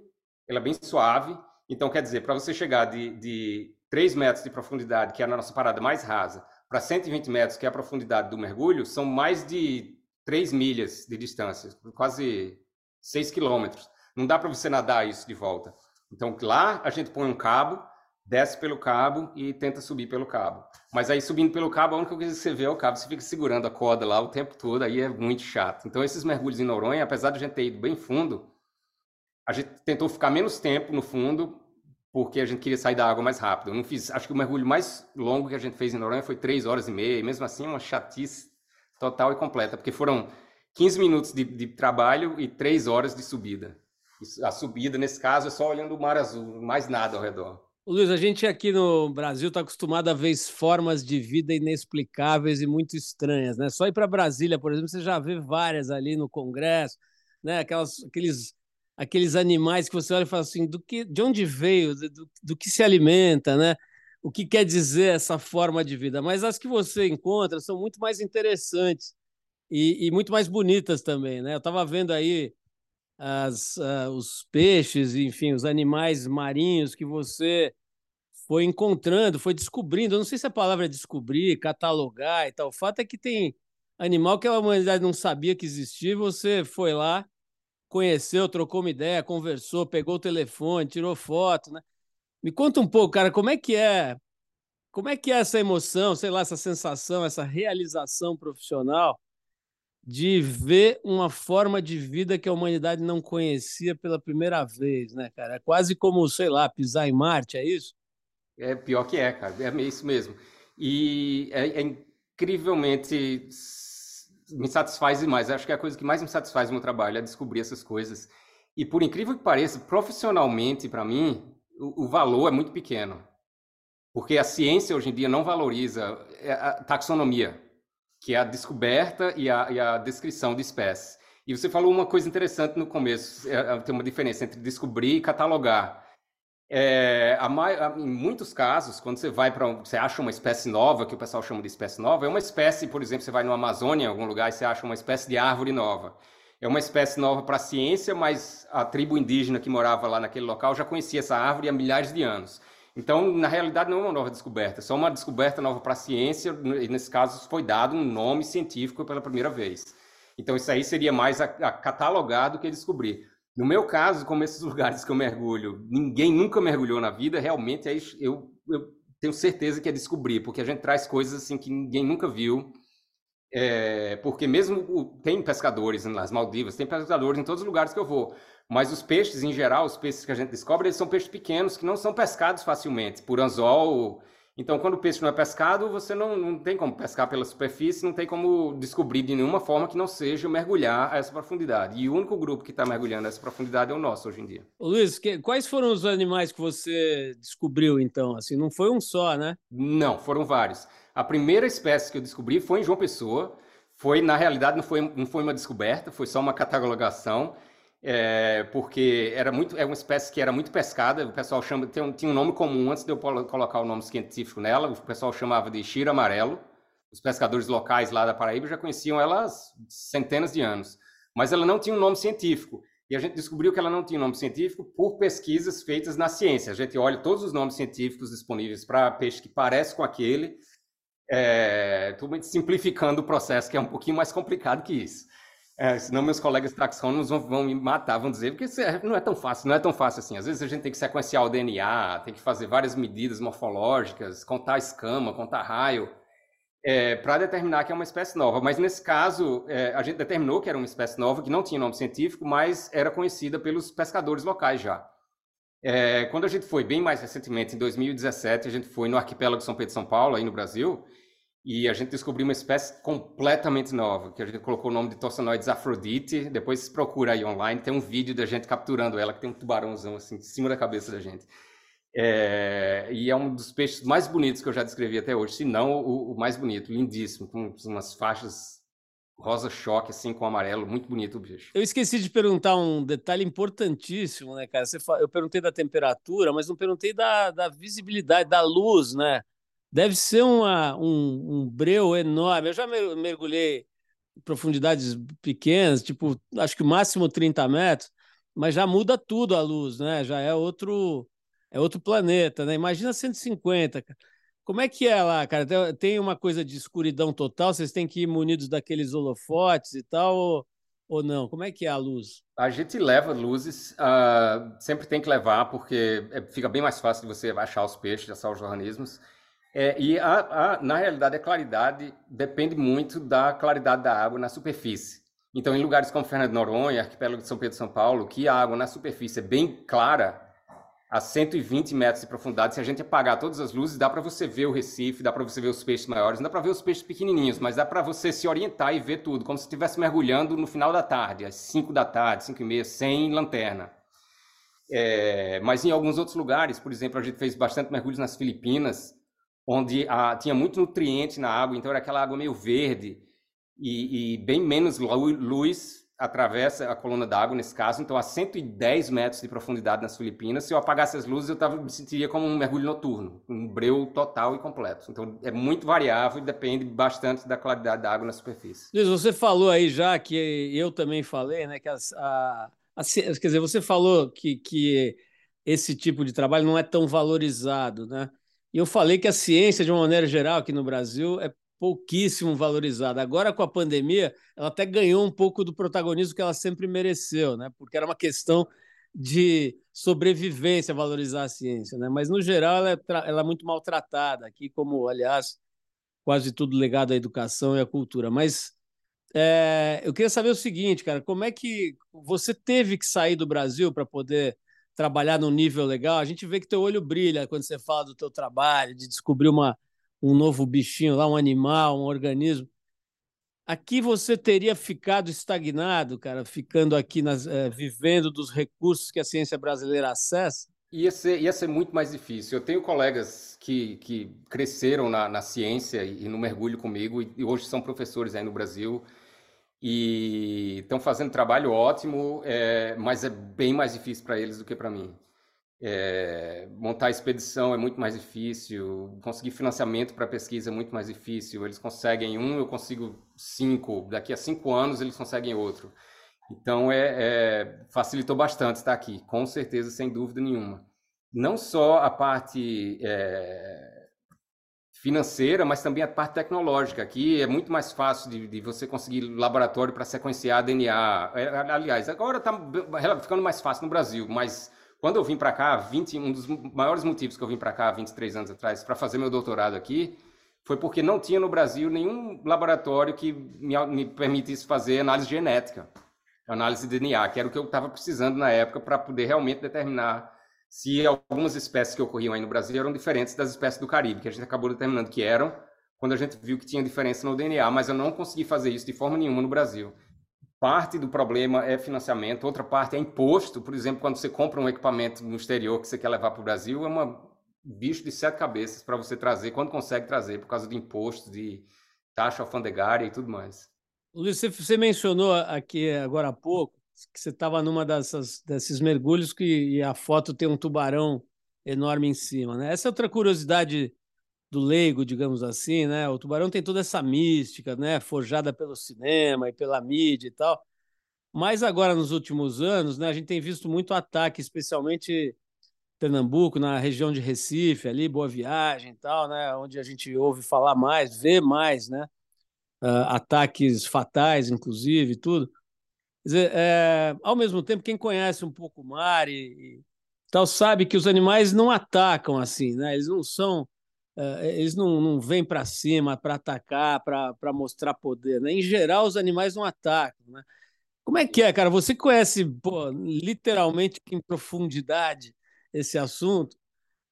ela é bem suave. Então, quer dizer, para você chegar de, de 3 metros de profundidade, que é a nossa parada mais rasa, para 120 metros, que é a profundidade do mergulho, são mais de 3 milhas de distância, quase 6 quilômetros. Não dá para você nadar isso de volta. Então, lá a gente põe um cabo, desce pelo cabo e tenta subir pelo cabo. Mas aí, subindo pelo cabo, a única coisa que você vê é o cabo, você fica segurando a corda lá o tempo todo, aí é muito chato. Então, esses mergulhos em Noronha, apesar de a gente ter ido bem fundo, a gente tentou ficar menos tempo no fundo, porque a gente queria sair da água mais rápido. Eu não fiz, acho que o mergulho mais longo que a gente fez em Noronha foi três horas e meia, e mesmo assim, uma chatice total e completa, porque foram 15 minutos de, de trabalho e três horas de subida. A subida, nesse caso, é só olhando o mar azul, mais nada ao redor. Luiz, a gente aqui no Brasil está acostumado a ver formas de vida inexplicáveis e muito estranhas, né? Só ir para Brasília, por exemplo, você já vê várias ali no Congresso, né? Aquelas, aqueles, aqueles animais que você olha e fala assim, do que, de onde veio, do, do que se alimenta, né? O que quer dizer essa forma de vida? Mas as que você encontra são muito mais interessantes e, e muito mais bonitas também, né? Eu estava vendo aí as, uh, os peixes, enfim, os animais marinhos que você foi encontrando, foi descobrindo. Eu não sei se a palavra é descobrir, catalogar e tal. O fato é que tem animal que a humanidade não sabia que existia, você foi lá, conheceu, trocou uma ideia, conversou, pegou o telefone, tirou foto, né? Me conta um pouco, cara, como é que é? Como é que é essa emoção, sei lá, essa sensação, essa realização profissional de ver uma forma de vida que a humanidade não conhecia pela primeira vez, né, cara? É quase como, sei lá, pisar em Marte, é isso? É pior que é, cara, é isso mesmo. E é, é incrivelmente me satisfaz demais. Acho que é a coisa que mais me satisfaz no meu trabalho é descobrir essas coisas. E por incrível que pareça, profissionalmente, para mim, o, o, valor é muito pequeno. Porque a ciência hoje em dia não valoriza é, a taxonomia que é a descoberta e a, e a descrição de espécies. E você falou uma coisa interessante no começo, é, tem uma diferença entre descobrir e catalogar. É, a, a, em muitos casos, quando você vai para você acha uma espécie nova, que o pessoal chama de espécie nova, é uma espécie, por exemplo, você vai no Amazônia, em algum lugar, e você acha uma espécie de árvore nova. É uma espécie nova para a ciência, mas a tribo indígena que morava lá naquele local já conhecia essa árvore há milhares de anos. Então, na realidade, não é uma nova descoberta, é só uma descoberta nova para a ciência, e nesse caso foi dado um nome científico pela primeira vez. Então, isso aí seria mais a, a catalogar do que descobrir. No meu caso, como esses <laughs> lugares que eu mergulho, ninguém nunca mergulhou na vida, realmente aí eu, eu tenho certeza que é descobrir, porque a gente traz coisas assim que ninguém nunca viu. É, porque mesmo tem pescadores nas Maldivas, tem pescadores em todos os lugares que eu vou. Mas os peixes, em geral, os peixes que a gente descobre, eles são peixes pequenos que não são pescados facilmente por anzol. Então, quando o peixe não é pescado, você não, não tem como pescar pela superfície, não tem como descobrir de nenhuma forma que não seja mergulhar a essa profundidade. E o único grupo que está mergulhando a essa profundidade é o nosso hoje em dia. Ô, Luiz, que, quais foram os animais que você descobriu, então? Assim, não foi um só, né? Não, foram vários. A primeira espécie que eu descobri foi em João Pessoa. Foi, na realidade, não foi, não foi uma descoberta, foi só uma catalogação é, porque era muito, é uma espécie que era muito pescada, o pessoal chama, tem tinha um nome comum antes de eu colocar o nome científico nela, o pessoal chamava de Xira Amarelo. Os pescadores locais lá da Paraíba já conheciam ela há centenas de anos, mas ela não tinha um nome científico. E a gente descobriu que ela não tinha um nome científico por pesquisas feitas na ciência. A gente olha todos os nomes científicos disponíveis para peixe que parece com aquele, é, simplificando o processo, que é um pouquinho mais complicado que isso. É, senão meus colegas taxônomos vão, vão, me matar, vão dizer, porque é, não é tão fácil, não é tão fácil assim. Às vezes a gente tem que sequenciar o DNA, tem que fazer várias medidas morfológicas, contar escama, contar raio, é, para determinar que é uma espécie nova. Mas nesse caso, é, a gente determinou que era uma espécie nova, que não tinha nome científico, mas era conhecida pelos pescadores locais já. É, quando a gente foi, bem mais recentemente, em 2017, a gente foi no arquipélago de São Pedro e São Paulo, aí no Brasil, e a gente descobriu uma espécie completamente nova, que a gente colocou o nome de Tossanoides Afrodite. Depois se procura aí online, tem um vídeo da gente capturando ela, que tem um tubarãozão assim, em cima da cabeça da gente. É, e é um dos peixes mais bonitos que eu já descrevi até hoje, se não o, o mais bonito, lindíssimo, com umas faixas rosa choque, assim, com amarelo, muito bonito o bicho. Eu esqueci de perguntar um detalhe importantíssimo, né, cara? Você, eu perguntei da temperatura, mas não perguntei da, da visibilidade, da luz, né? Deve ser uma, um, um breu enorme. Eu já mergulhei em profundidades pequenas, tipo, acho que máximo 30 metros, mas já muda tudo a luz, né? Já é outro é outro planeta, né? Imagina 150, cara. Como é que é lá, cara? Tem uma coisa de escuridão total? Vocês têm que ir munidos daqueles holofotes e tal, ou, ou não? Como é que é a luz? A gente leva luzes, uh, sempre tem que levar, porque é, fica bem mais fácil de você achar os peixes, achar os organismos. É, e a, a, na realidade, a claridade depende muito da claridade da água na superfície. Então, em lugares como Fernando de Noronha, Arquipélago de São Pedro e São Paulo, que a água na superfície é bem clara, a 120 metros de profundidade, se a gente apagar todas as luzes, dá para você ver o Recife, dá para você ver os peixes maiores, não dá para ver os peixes pequenininhos, mas dá para você se orientar e ver tudo, como se estivesse mergulhando no final da tarde, às 5 da tarde, 5 e meia, sem lanterna. É, mas em alguns outros lugares, por exemplo, a gente fez bastante mergulhos nas Filipinas, onde tinha muito nutriente na água, então era aquela água meio verde e, e bem menos luz atravessa a coluna d'água, nesse caso, então a 110 metros de profundidade nas Filipinas. Se eu apagasse as luzes, eu tava, me sentiria como um mergulho noturno, um breu total e completo. Então é muito variável e depende bastante da qualidade da água na superfície. Luiz, você falou aí já, que eu também falei, né, que a, a, a, quer dizer, você falou que, que esse tipo de trabalho não é tão valorizado, né? E eu falei que a ciência, de uma maneira geral, aqui no Brasil, é pouquíssimo valorizada. Agora, com a pandemia, ela até ganhou um pouco do protagonismo que ela sempre mereceu, né? porque era uma questão de sobrevivência valorizar a ciência. Né? Mas, no geral, ela é, ela é muito maltratada aqui, como, aliás, quase tudo ligado à educação e à cultura. Mas é, eu queria saber o seguinte, cara, como é que você teve que sair do Brasil para poder trabalhar num nível legal? A gente vê que teu olho brilha quando você fala do teu trabalho, de descobrir uma um novo bichinho lá, um animal, um organismo. Aqui você teria ficado estagnado, cara, ficando aqui, nas, é, vivendo dos recursos que a ciência brasileira acessa? Ia ser, ia ser muito mais difícil. Eu tenho colegas que, que cresceram na, na ciência e, no mergulho comigo, e, e hoje são professores aí no Brasil, e estão fazendo trabalho ótimo, é, mas é bem mais difícil para eles do que para mim. É, montar expedição é muito mais difícil, conseguir financiamento para pesquisa é muito mais difícil. Eles conseguem um, eu consigo cinco. Daqui a cinco anos eles conseguem outro. Então é, é, facilitou bastante estar aqui, com certeza, sem dúvida nenhuma. Não só a parte é, financeira, mas também a parte tecnológica. Aqui é muito mais fácil de, de você conseguir laboratório para sequenciar DNA. É, aliás, agora está ficando mais fácil no Brasil, mas quando eu vim para cá, 20, um dos maiores motivos que eu vim para cá 23 anos atrás para fazer meu doutorado aqui foi porque não tinha no Brasil nenhum laboratório que me, me permitisse fazer análise genética, análise de DNA, que era o que eu estava precisando na época para poder realmente determinar se algumas espécies que ocorriam aí no Brasil eram diferentes das espécies do Caribe, que a gente acabou determinando que eram, quando a gente viu que tinha diferença no DNA, mas eu não consegui fazer isso de forma nenhuma no Brasil. Parte do problema é financiamento, outra parte é imposto. Por exemplo, quando você compra um equipamento no exterior que você quer levar para o Brasil, é uma bicho de sete cabeças para você trazer, quando consegue trazer, por causa de impostos, de taxa alfandegária e tudo mais. Luiz, você mencionou aqui agora há pouco que você estava numa dessas, desses mergulhos que a foto tem um tubarão enorme em cima. Né? Essa é outra curiosidade do leigo, digamos assim, né? O Tubarão tem toda essa mística, né? Forjada pelo cinema e pela mídia e tal. Mas agora, nos últimos anos, né, a gente tem visto muito ataque, especialmente Pernambuco, na região de Recife, ali, Boa Viagem e tal, né? Onde a gente ouve falar mais, vê mais, né? Uh, ataques fatais, inclusive, tudo. Quer dizer, é, ao mesmo tempo, quem conhece um pouco o mar e, e tal sabe que os animais não atacam assim, né? Eles não são eh, eles não, não vêm para cima para atacar, para mostrar poder. Né? Em geral, os animais não atacam. Né? Como é que é, cara? Você conhece pô, literalmente em profundidade esse assunto.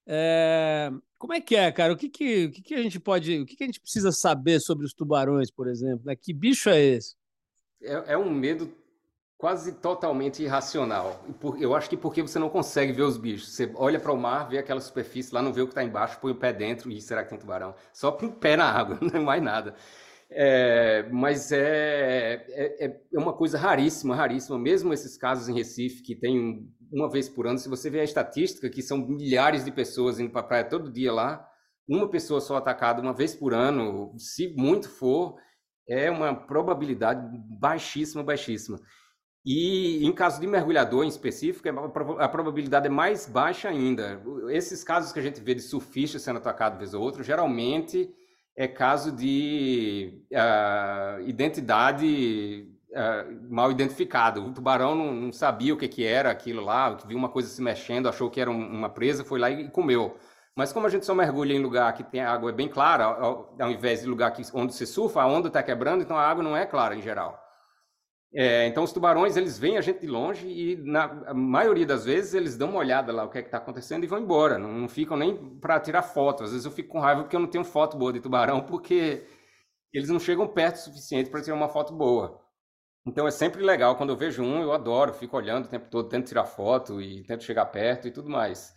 É, como é que é, cara? O que, que, o que, que a gente pode, o que, que a gente precisa saber sobre os tubarões, por exemplo? Né? Que bicho é esse? É, é um medo quase totalmente irracional. Eu acho que porque você não consegue ver os bichos. Você olha para o mar, vê aquela superfície lá, não vê o que está embaixo, põe o pé dentro e será que tem tubarão? Só com o pé na água, <laughs> não é mais nada. É, mas é, é, é, uma coisa raríssima, raríssima. Mesmo esses casos em Recife, que tem uma vez por ano, se você vê a estatística, que são milhares de pessoas indo para a praia todo dia lá, uma pessoa só atacada uma vez por ano, se muito for, é uma probabilidade baixíssima, baixíssima. E em caso de mergulhador em específico, a probabilidade é mais baixa ainda. Esses casos que a gente vê de surfista sendo atacado vez ou outra, geralmente é caso de uh, identidade uh, mal identificada. O tubarão não, não, sabia o que, que era aquilo lá, viu uma coisa se mexendo, achou que era uma presa, foi lá e comeu. Mas como a gente só mergulha em lugar que tem água bem clara, ao, ao invés de lugar que, onde se surfa, a onda está quebrando, então a água não é clara em geral. É, então os tubarões eles veem a gente de longe e na maioria das vezes eles dão uma olhada lá o que é está acontecendo e vão embora. Não, não ficam nem para tirar foto. Às vezes eu fico com raiva porque eu não tenho foto boa de tubarão <laughs> porque eles não chegam perto o suficiente para tirar uma foto boa. Então é sempre legal quando eu vejo um, eu adoro, fico olhando o tempo todo, tento tirar foto e tento chegar perto e tudo mais.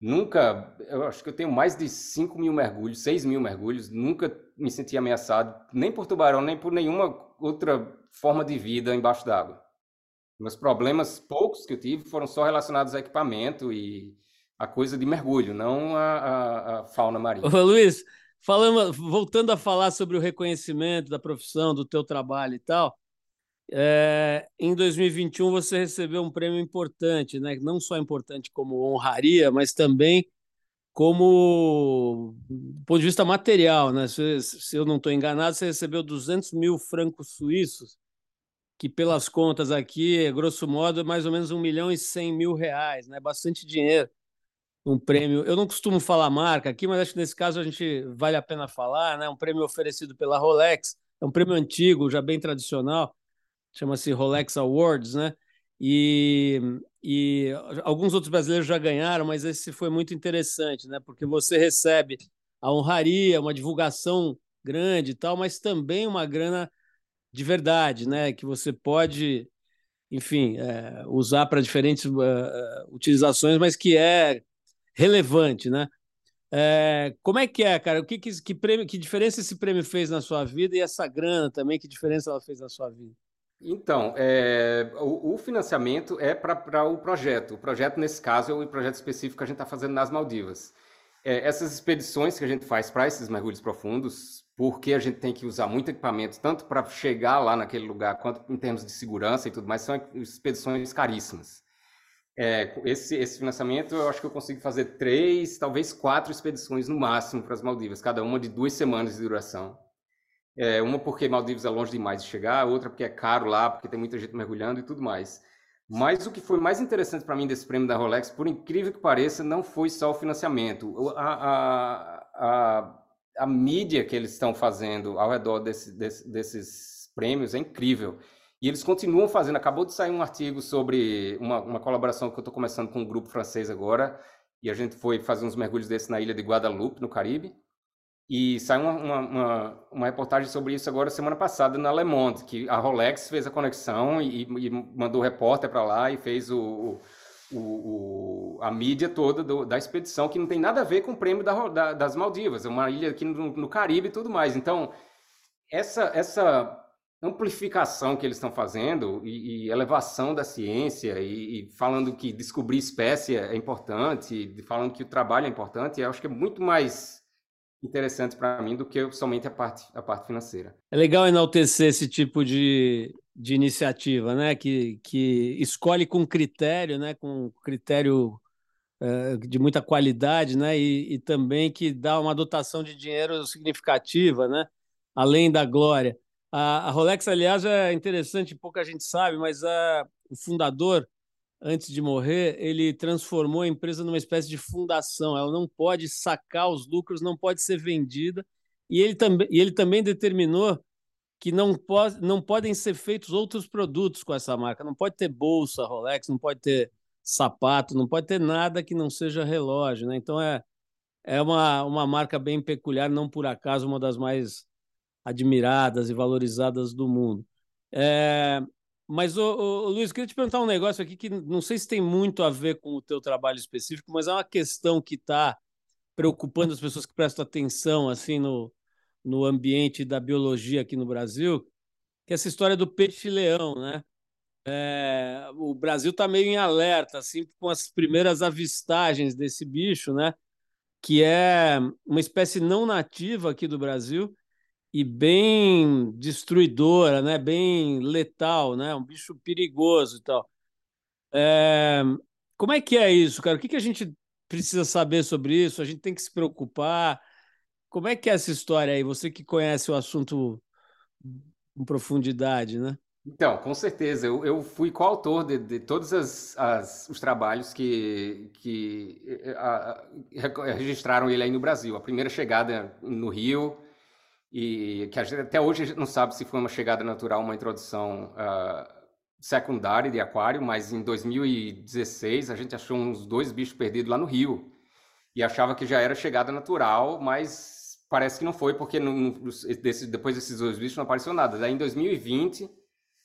Nunca, eu acho que eu tenho mais de 5 mil mergulhos, 6 mil mergulhos, nunca me senti ameaçado, nem por tubarão, nem por nenhuma outra forma de vida embaixo d'água. Meus problemas, poucos que eu tive, foram só relacionados a equipamento e a coisa de mergulho, não a, a, a fauna marinha. Ô, Luiz, falando, voltando a falar sobre o reconhecimento da profissão, do teu trabalho e tal, é, em 2021 você recebeu um prêmio importante, né? não só importante como honraria, mas também como do ponto de vista material. Né? Se, se eu não estou enganado, você recebeu 200 mil francos suíços, que pelas contas aqui, grosso modo, é mais ou menos 1 milhão e 100 mil reais, né? bastante dinheiro. Um prêmio, eu não costumo falar marca aqui, mas acho que nesse caso a gente vale a pena falar, né? Um prêmio oferecido pela Rolex, é um prêmio antigo, já bem tradicional, chama-se Rolex Awards, né? E, e alguns outros brasileiros já ganharam, mas esse foi muito interessante, né? Porque você recebe a honraria, uma divulgação grande e tal, mas também uma grana de verdade, né? Que você pode, enfim, é, usar para diferentes uh, utilizações, mas que é relevante, né? É, como é que é, cara? O que, que, que, prêmio, que diferença esse prêmio fez na sua vida e essa grana também, que diferença ela fez na sua vida? Então, é, o, o, financiamento é para o projeto. O projeto, nesse caso, é o projeto específico que a gente está fazendo nas Maldivas. É, essas expedições que a gente faz para esses mergulhos profundos, porque a gente tem que usar muito equipamento, tanto para chegar lá naquele lugar, quanto em termos de segurança e tudo mais, são expedições caríssimas. É, esse, esse financiamento, eu acho que eu consigo fazer três, talvez quatro expedições no máximo para as Maldivas, cada uma de duas semanas de duração. É, uma porque Maldivas é longe demais de chegar, outra porque é caro lá, porque tem muita gente mergulhando e tudo mais. Mas o que foi mais interessante para mim desse prêmio da Rolex, por incrível que pareça, não foi só o financiamento. A, a, a, a mídia que eles estão fazendo ao redor desse, desse, desses prêmios é incrível. E eles continuam fazendo. Acabou de sair um artigo sobre uma, uma colaboração que eu estou começando com um grupo francês agora, e a gente foi fazer uns mergulhos desses na ilha de Guadalupe, no Caribe. E saiu uma, uma, uma, reportagem sobre isso agora semana passada na Le Monde, que a Rolex fez a conexão e, e mandou o repórter para lá e fez o, o, o, a mídia toda do, da expedição, que não tem nada a ver com o prêmio da, da, das Maldivas, é uma ilha aqui no, no, Caribe e tudo mais. Então, essa, essa amplificação que eles estão fazendo e, e elevação da ciência e, e, falando que descobrir espécie é importante, falando que o trabalho é importante, eu acho que é muito mais interessante para mim do que somente a parte, a parte financeira. É legal enaltecer esse tipo de, de iniciativa, né? Que, que escolhe com critério, né? Com critério uh, de muita qualidade, né? E, e, também que dá uma dotação de dinheiro significativa, né? Além da glória. A, a Rolex, aliás, é interessante, pouca gente sabe, mas a, o fundador antes de morrer, ele transformou a empresa numa espécie de fundação. Ela não pode sacar os lucros, não pode ser vendida. E ele também, e ele também determinou que não, pode, não podem ser feitos outros produtos com essa marca. Não pode ter bolsa Rolex, não pode ter sapato, não pode ter nada que não seja relógio, né? Então é, é uma, uma marca bem peculiar, não por acaso uma das mais admiradas e valorizadas do mundo. É, mas, ô, ô, Luiz, queria te perguntar um negócio aqui que não sei se tem muito a ver com o teu trabalho específico, mas é uma questão que está preocupando as pessoas que prestam atenção assim no, no ambiente da biologia aqui no Brasil, que é essa história do peixe-leão, né? É, o Brasil está meio em alerta, assim, com as primeiras avistagens desse bicho, né? Que é uma espécie não nativa aqui do Brasil e bem destruidora, né? Bem letal, né? Um bicho perigoso e tal. É, como é que é isso, cara? O que, que a gente precisa saber sobre isso? A gente tem que se preocupar? Como é que é essa história aí? Você que conhece o assunto com profundidade, né? Então, com certeza. Eu, eu fui coautor de, de todos as, as, os trabalhos que, que a, a, registraram ele aí no Brasil. A primeira chegada no Rio, e que gente, até hoje a gente não sabe se foi uma chegada natural, uma introdução uh, secundária de aquário, mas em 2016 a gente achou uns dois bichos perdidos lá no Rio. E achava que já era chegada natural, mas parece que não foi, porque desse, depois desses dois bichos não apareceu nada. Daí em 2020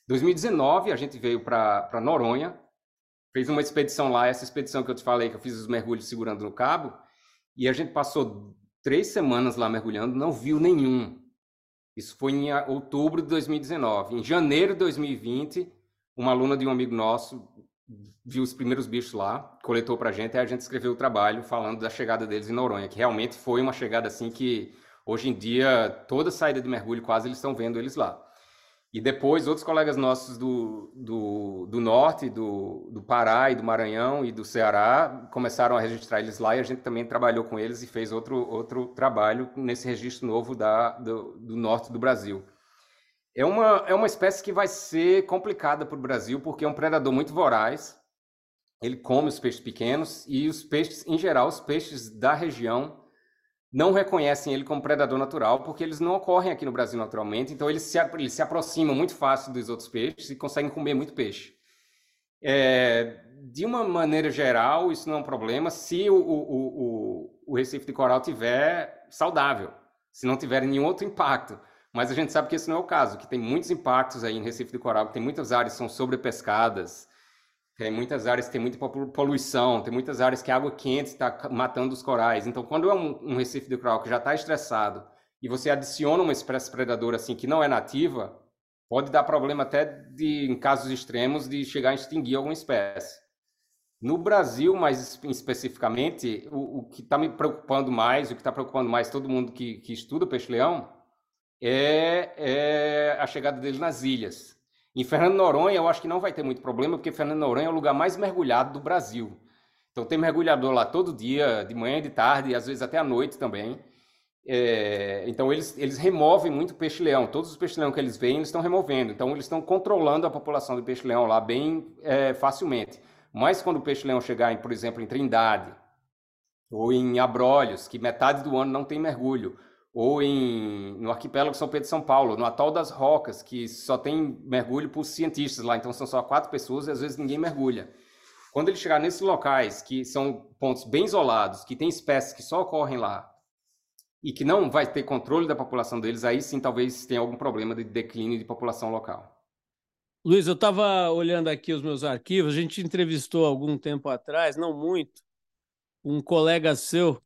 2019, a gente veio para Noronha, fez uma expedição lá, essa expedição que eu te falei, que eu fiz os mergulhos segurando no cabo, e a gente passou três semanas lá mergulhando, não viu nenhum. Isso foi em outubro de 2019. Em janeiro de 2020, uma aluna de um amigo nosso viu os primeiros bichos lá, coletou para a gente, e a gente escreveu o trabalho falando da chegada deles em Noronha, que realmente foi uma chegada assim que hoje em dia toda saída de mergulho quase eles estão vendo eles lá. E depois, outros colegas nossos do, do, do norte, do, do Pará e do Maranhão e do Ceará começaram a registrar eles lá e a gente também trabalhou com eles e fez outro, outro trabalho nesse registro novo da, do, do norte do Brasil. É uma, é uma espécie que vai ser complicada para o Brasil porque é um predador muito voraz. Ele come os peixes pequenos e os peixes, em geral, os peixes da região não reconhecem ele como predador natural, porque eles não ocorrem aqui no Brasil naturalmente, então eles se, eles se aproximam muito fácil dos outros peixes e conseguem comer muito peixe. É, de uma maneira geral, isso não é um problema se o, o, o, o Recife de Coral tiver saudável, se não tiver nenhum outro impacto. Mas a gente sabe que esse não é o caso, que tem muitos impactos aí em Recife de Coral, que tem muitas áreas que são sobrepescadas, tem muitas áreas que tem muita poluição, tem muitas áreas que a água quente está matando os corais. Então, quando é um, um recife de coral que já está estressado e você adiciona uma espécie predadora assim que não é nativa, pode dar problema até de, em casos extremos, de chegar a extinguir alguma espécie. No Brasil, mais especificamente, o, o que está me preocupando mais, o que está preocupando mais todo mundo que, que estuda peixe-leão, é, é a chegada dele nas ilhas. Em Fernando Noronha, eu acho que não vai ter muito problema, porque Fernando Noronha é o lugar mais mergulhado do Brasil. Então tem mergulhador lá todo dia, de manhã, de tarde, e às vezes até à noite também. É, então eles, eles removem muito peixe-leão. Todos os peixes-leão que eles veem, eles estão removendo. Então eles estão controlando a população de peixe-leão lá bem é, facilmente. Mas quando o peixe-leão chegar, em, por exemplo, em Trindade, ou em Abrolhos, que metade do ano não tem mergulho, ou em, no arquipélago São Pedro e São Paulo, no Atol das Rocas, que só tem mergulho por cientistas lá, então são só quatro pessoas e às vezes ninguém mergulha. Quando ele chegar nesses locais, que são pontos bem isolados, que tem espécies que só ocorrem lá, e que não vai ter controle da população deles, aí sim talvez tenha algum problema de declínio de população local. Luiz, eu estava olhando aqui os meus arquivos, a gente entrevistou algum tempo atrás, não muito, um colega seu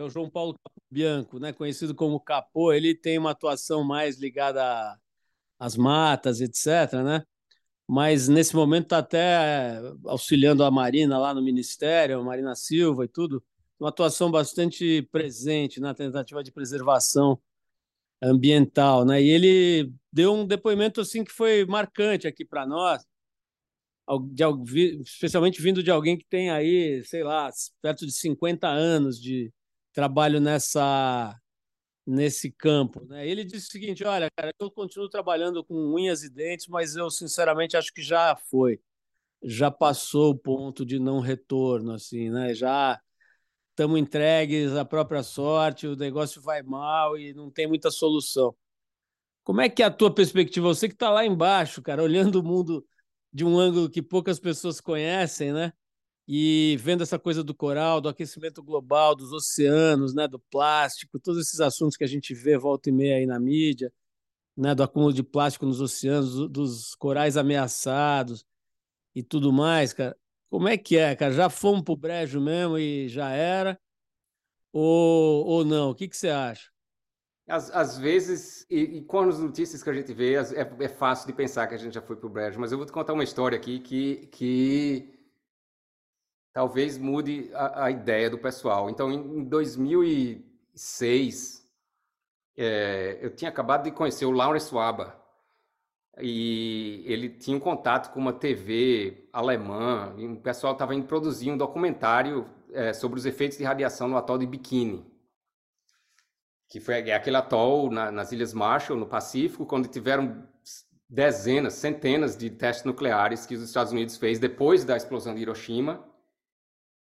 que é o João Paulo Bianco, né, conhecido como Capô, ele tem uma atuação mais ligada às matas, etc., né? Mas nesse momento está até auxiliando a Marina lá no Ministério, a Marina Silva e tudo, uma atuação bastante presente na tentativa de preservação ambiental, né? E ele deu um depoimento assim que foi marcante aqui para nós, de, especialmente vindo de alguém que tem aí, sei lá, perto de 50 anos de, trabalho nessa nesse campo. Né? Ele disse o seguinte: olha, cara, eu continuo trabalhando com unhas e dentes, mas eu sinceramente acho que já foi, já passou o ponto de não retorno, assim, né? Já estamos entregues à própria sorte, o negócio vai mal e não tem muita solução. Como é que é a tua perspectiva? Você que está lá embaixo, cara, olhando o mundo de um ângulo que poucas pessoas conhecem, né? E vendo essa coisa do coral, do aquecimento global, dos oceanos, né, do plástico, todos esses assuntos que a gente vê volta e meia aí na mídia, né, do acúmulo de plástico nos oceanos, dos corais ameaçados e tudo mais, cara. Como é que é, cara? Já fomos pro brejo mesmo e já era? Ou, ou não? O que, que você acha? Às, às vezes, e, e, com as notícias que a gente vê, é, é fácil de pensar que a gente já foi pro brejo, mas eu vou te contar uma história aqui que, que talvez mude a, a ideia do pessoal. Então, em, em 2006, é, eu tinha acabado de conhecer o Lawrence Waba, e ele tinha um contato com uma TV alemã, e o pessoal estava indo produzir um documentário é, sobre os efeitos de radiação no atol de Bikini, que foi é aquele atol na, nas Ilhas Marshall, no Pacífico, quando tiveram dezenas, centenas de testes nucleares que os Estados Unidos fez depois da explosão de Hiroshima.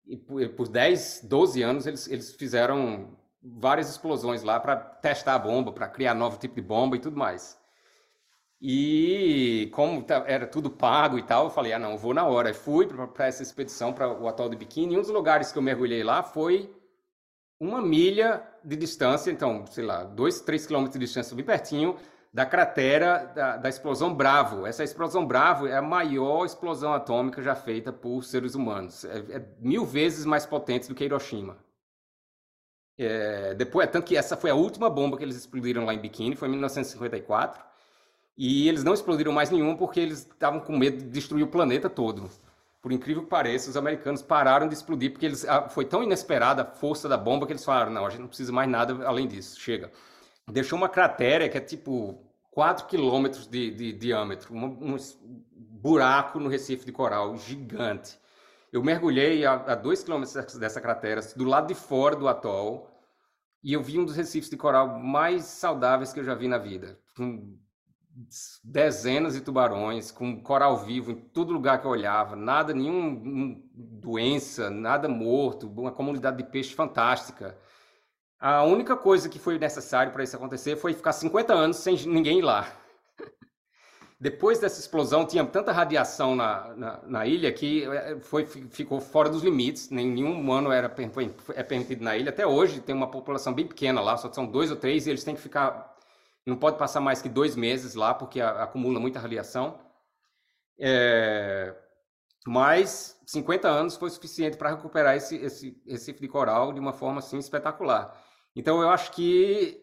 E por, por 10, 12 anos eles, eles fizeram várias explosões lá para testar a bomba, para criar novo tipo de bomba e tudo mais. E como tá, era tudo pago e tal, eu falei, ah, não, vou na hora. fui para essa expedição para o atol do Biquíni. E um dos lugares que eu mergulhei lá foi uma milha de distância, então, sei lá, dois, três quilômetros de distância, bem pertinho da cratera da, da, explosão Bravo. Essa explosão Bravo é a maior explosão atômica já feita por seres humanos. É, é mil vezes mais potente do que Hiroshima. É, depois, tanto que essa foi a última bomba que eles explodiram lá em Bikini, foi em 1954. E eles não explodiram mais nenhuma porque eles estavam com medo de destruir o planeta todo. Por incrível que pareça, os americanos pararam de explodir porque eles, foi tão inesperada a força da bomba que eles falaram: não, a gente não precisa mais nada além disso, chega. Deixou uma cratera que é tipo 4 quilômetros de, de, diâmetro, um, um, buraco no Recife de Coral, gigante. Eu mergulhei a 2 quilômetros dessa cratera, do lado de fora do atol, e eu vi um dos recifes de coral mais saudáveis que eu já vi na vida. Com dezenas de tubarões, com coral vivo em todo lugar que eu olhava, nada, nenhuma doença, nada morto, uma comunidade de peixe fantástica. A única coisa que foi necessário para isso acontecer foi ficar 50 anos sem ninguém ir lá. <laughs> Depois dessa explosão, tinha tanta radiação na, na, na, ilha que eh, foi, ficou fora dos limites. Nenhum humano era é permitido na ilha. Até hoje tem uma população bem pequena lá, só são dois ou três, e eles têm que ficar não pode passar mais que dois meses lá, porque acumula muita radiação. É, mas 50 anos foi suficiente para recuperar esse, esse Recife de Coral de uma forma assim espetacular. Então eu acho que,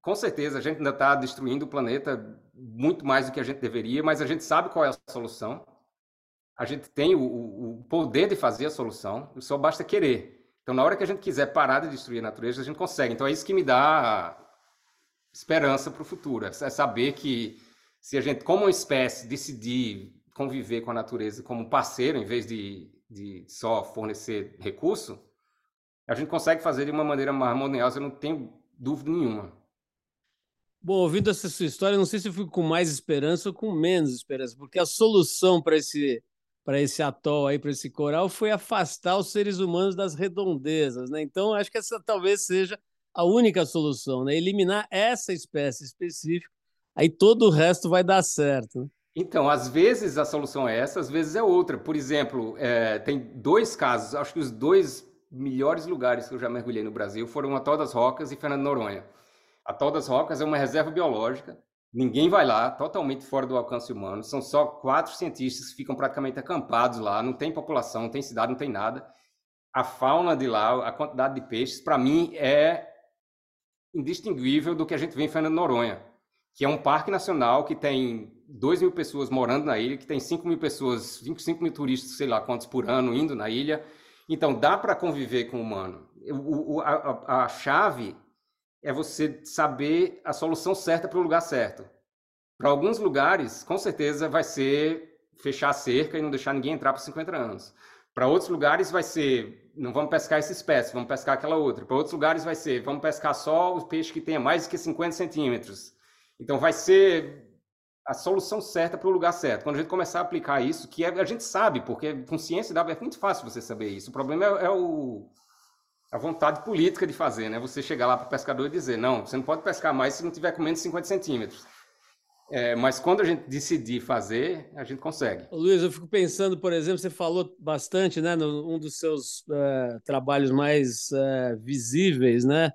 com certeza, a gente ainda está destruindo o planeta muito mais do que a gente deveria, mas a gente sabe qual é a solução. A gente tem o, o poder de fazer a solução, só basta querer. Então, na hora que a gente quiser parar de destruir a natureza, a gente consegue. Então, é isso que me dá esperança para o futuro. É saber que se a gente, como espécie, decidir conviver com a natureza como parceiro, em vez de, de só fornecer recurso, a gente consegue fazer de uma maneira mais harmoniosa, eu não tenho dúvida nenhuma. Bom, ouvindo essa sua história, não sei se eu fico com mais esperança ou com menos esperança, porque a solução para esse para esse atol aí, para esse coral, foi afastar os seres humanos das redondezas, né? Então, acho que essa talvez seja a única solução, né? Eliminar essa espécie específica, aí todo o resto vai dar certo. Né? Então, às vezes a solução é essa, às vezes é outra. Por exemplo, é, tem dois casos, acho que os dois melhores lugares que eu já mergulhei no Brasil foram Atol das Rocas e Fernando Noronha. Atol das Rocas é uma reserva biológica, ninguém vai lá, totalmente fora do alcance humano. São só quatro cientistas que ficam praticamente acampados lá, não tem população, não tem cidade, não tem nada. A fauna de lá, a quantidade de peixes, para mim é indistinguível do que a gente vê em Fernando Noronha, que é um parque nacional que tem 2 mil pessoas morando na ilha, que tem 5 mil pessoas, 25 mil turistas, sei lá quantos por ano, indo na ilha. Então, dá para conviver com o humano. O, o, a, a chave é você saber a solução certa para o lugar certo. Para alguns lugares, com certeza, vai ser fechar a cerca e não deixar ninguém entrar por 50 anos. Para outros lugares vai ser, não vamos pescar essa espécie, vamos pescar aquela outra. Para outros lugares vai ser, vamos pescar só o peixe que tenha mais do que 50 centímetros. Então vai ser a solução certa para o lugar certo. Quando a gente começar a aplicar isso, que é, a gente sabe, porque com ciência é muito fácil você saber isso. O problema é, é o, a vontade política de fazer, né? Você chegar lá para o pescador e dizer, não, você não pode pescar mais se não tiver com menos de 50 centímetros. É, mas quando a gente decidir fazer, a gente consegue. Luiz, eu fico pensando, por exemplo, você falou bastante, né, num um dos seus uh, trabalhos mais uh, visíveis, né,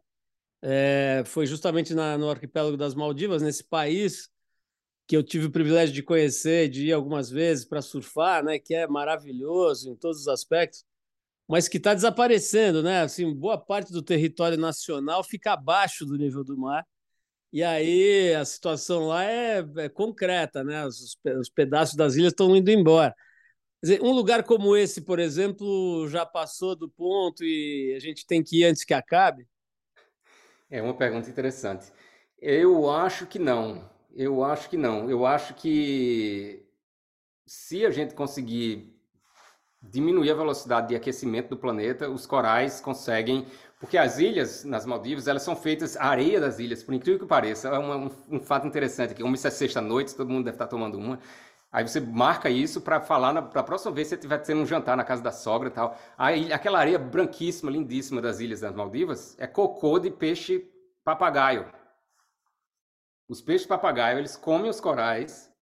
é, foi justamente na, no arquipélago das Maldivas, nesse país que eu tive o privilégio de conhecer, de ir algumas vezes para surfar, né, que é maravilhoso em todos os aspectos, mas que está desaparecendo, né? Assim, boa parte do território nacional fica abaixo do nível do mar. E aí a situação lá é, é concreta, né? Os, os, pedaços das ilhas estão indo embora. Dizer, um lugar como esse, por exemplo, já passou do ponto e a gente tem que ir antes que acabe? É uma pergunta interessante. Eu acho que não. Eu acho que não. Eu acho que se a gente conseguir diminuir a velocidade de aquecimento do planeta, os corais conseguem, porque as ilhas nas Maldivas, elas são feitas, a areia das ilhas, por incrível que pareça, é um, um fato interessante aqui, como isso é sexta-noite, todo mundo deve estar tomando uma, aí você marca isso para falar, na pra próxima vez que você estiver tendo um jantar na casa da sogra e tal, aí aquela areia branquíssima, lindíssima das ilhas das Maldivas, é cocô de peixe papagaio. Os peixes papagaio, eles comem os corais,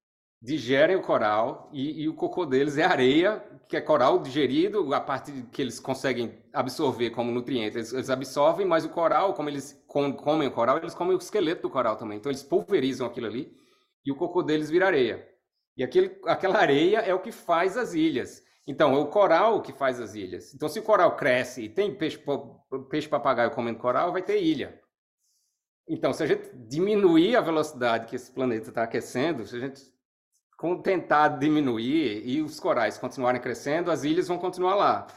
digerem o coral e, e, o cocô deles é areia, que é coral digerido, a parte que eles conseguem absorver como nutriente, eles, eles absorvem, mas o coral, como eles com, comem o coral, eles comem o esqueleto do coral também. Então eles pulverizam aquilo ali e o cocô deles vira areia. E aquele, aquela areia é o que faz as ilhas. Então, é o coral que faz as ilhas. Então, se o coral cresce e tem peixe, peixe papagaio comendo coral, vai ter ilha. Então, se a gente diminuir a velocidade que esse planeta está aquecendo, se a gente tentar diminuir e os corais continuarem crescendo, as ilhas vão continuar lá.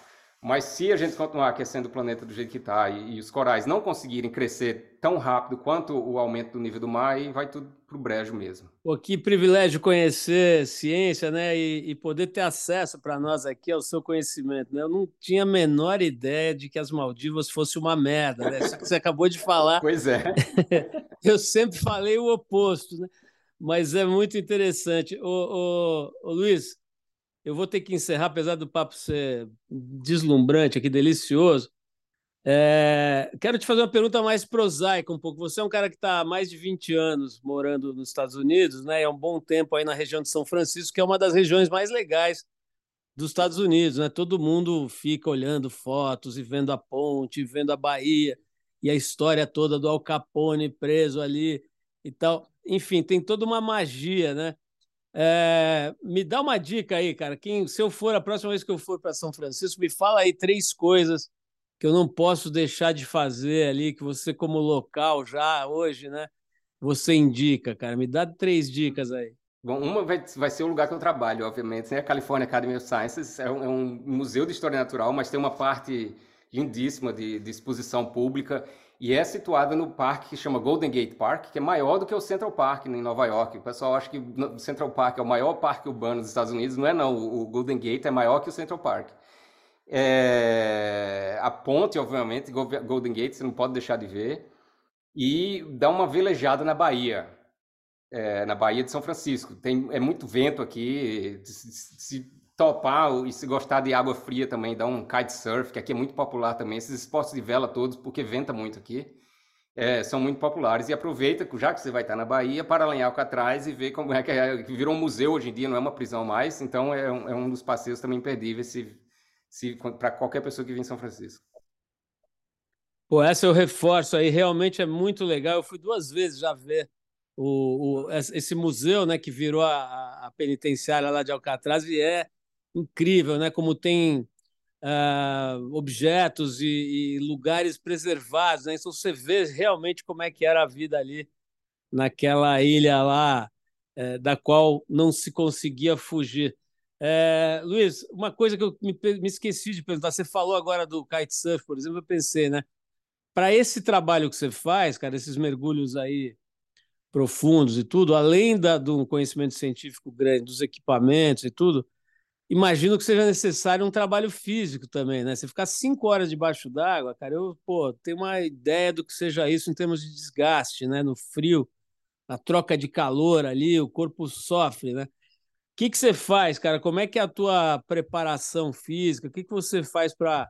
Mas se a gente continuar aquecendo o planeta do jeito que está e, e, os corais não conseguirem crescer tão rápido quanto o aumento do nível do mar, aí vai tudo para o brejo mesmo. Pô, que privilégio conhecer ciência né? e, e poder ter acesso para nós aqui ao seu conhecimento. Né? Eu não tinha a menor ideia de que as Maldivas fosse uma merda. Né? Isso que você acabou de falar. <laughs> Pois é. <laughs> Eu sempre falei o oposto. Né? Mas é muito interessante. Ô, ô, ô, Luiz, eu vou ter que encerrar, apesar do papo ser deslumbrante aqui, delicioso. É, quero te fazer uma pergunta mais prosaica um pouco. Você é um cara que está há mais de 20 anos morando nos Estados Unidos, né? É um bom tempo aí na região de São Francisco, que é uma das regiões mais legais dos Estados Unidos, né? Todo mundo fica olhando fotos e vendo a ponte, vendo a Bahia e a história toda do Al Capone preso ali e tal enfim, tem toda uma magia, né? É, me dá uma dica aí, cara. Quem, se eu for a próxima vez que eu for para São Francisco, me fala aí três coisas que eu não posso deixar de fazer ali, que você, como local já hoje, né? Você indica, cara. Me dá três dicas aí. Bom, uma vai, vai ser o lugar que eu trabalho, obviamente, né? A California Academy of Sciences é um, é um museu de história natural, mas tem uma parte lindíssima de, de exposição pública e é situada no parque que chama Golden Gate Park, que é maior do que o Central Park em Nova York. O pessoal acha que o Central Park é o maior parque urbano dos Estados Unidos. Não é não, o Golden Gate é maior que o Central Park. É... A ponte, obviamente, Golden Gate, você não pode deixar de ver. E dá uma velejada na Bahia, é, na Bahia de São Francisco. Tem, é muito vento aqui. Se, se topar e se gostar de água fria também, dar um kitesurf, que aqui é muito popular também, esses esportes de vela todos, porque venta muito aqui, é, são muito populares. E aproveita, já que você vai estar na Bahia, para alinhar o atrás e ver como é que, é, virou um museu hoje em dia, não é uma prisão mais, então é um, é um dos passeios também imperdíveis se, para qualquer pessoa que vem em São Francisco. Pô, essa eu reforço aí, realmente é muito legal. Eu fui duas vezes já ver o, o esse museu, né, que virou a, a penitenciária lá de Alcatraz e é incrível, né? Como tem uh, objetos e, e, lugares preservados, né? Então você vê realmente como é que era a vida ali naquela ilha lá, é, da qual não se conseguia fugir. É, Luiz, uma coisa que eu me, me, esqueci de perguntar, você falou agora do kitesurf, por exemplo, eu pensei, né? Para esse trabalho que você faz, cara, esses mergulhos aí profundos e tudo, além da, do conhecimento científico grande, dos equipamentos e tudo, imagino que seja necessário um trabalho físico também, né? Você ficar cinco horas debaixo d'água, cara, eu pô, tenho uma ideia do que seja isso em termos de desgaste, né? No frio, na troca de calor ali, o corpo sofre, né? Que, que você faz, cara? Como é que é a tua preparação física? O que, que você faz para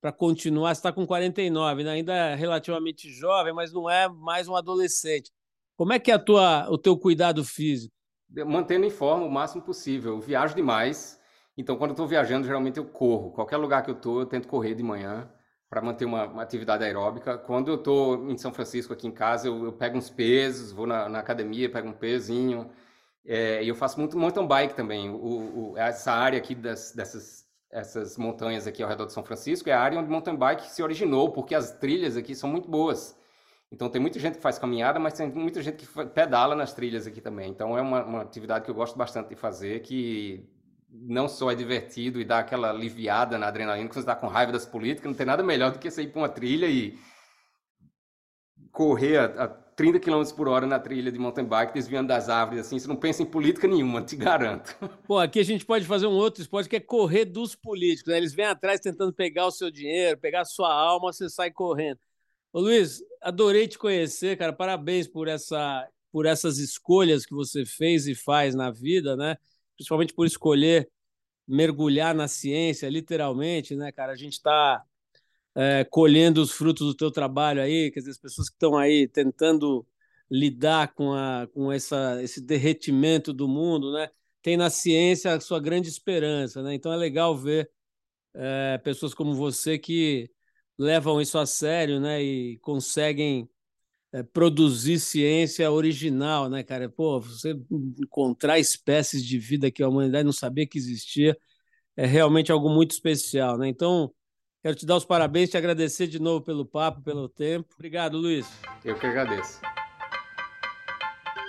para continuar? Você está com 49, né? ainda é relativamente jovem, mas não é mais um adolescente. Como é que é a tua, o teu cuidado físico? Mantendo em forma o máximo possível. Eu viajo demais, então quando eu estou viajando, geralmente eu corro. Qualquer lugar que eu estou, eu tento correr de manhã para manter uma, uma, atividade aeróbica. Quando eu estou em São Francisco, aqui em casa, eu, eu pego uns pesos, vou na, na, academia, pego um pezinho. É, e eu faço muito mountain bike também. O, o, essa área aqui das, dessas essas montanhas aqui ao redor de São Francisco é a área onde mountain bike se originou, porque as trilhas aqui são muito boas. Então tem muita gente que faz caminhada, mas tem muita gente que pedala nas trilhas aqui também. Então é uma, uma atividade que eu gosto bastante de fazer, que não só é divertido e dá aquela aliviada na adrenalina quando você está com raiva das políticas, não tem nada melhor do que você ir para uma trilha e correr a, a 30 km por hora na trilha de mountain bike, desviando das árvores, assim, você não pensa em política nenhuma, te garanto. <laughs> Pô, aqui a gente pode fazer um outro esporte que é correr dos políticos, né? Eles vêm atrás tentando pegar o seu dinheiro, pegar a sua alma, você sai correndo. Ô Luiz, adorei te conhecer, cara. Parabéns por essa por essas escolhas que você fez e faz na vida, né? Principalmente por escolher mergulhar na ciência, literalmente, né, cara? A gente está é, colhendo os frutos do teu trabalho aí, quer dizer, as pessoas que estão aí tentando lidar com, a, com essa, esse derretimento do mundo, né? Tem na ciência a sua grande esperança, né? Então é legal ver é, pessoas como você que levam isso a sério, né? E conseguem é, produzir ciência original, né, cara? Pô, você encontrar espécies de vida que a humanidade não sabia que existia é realmente algo muito especial, né? Então, quero te dar os parabéns, te agradecer de novo pelo papo, pelo tempo. Obrigado, Luiz. Eu que agradeço.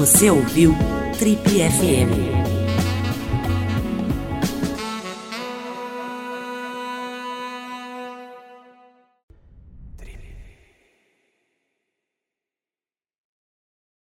Você ouviu Trip FM.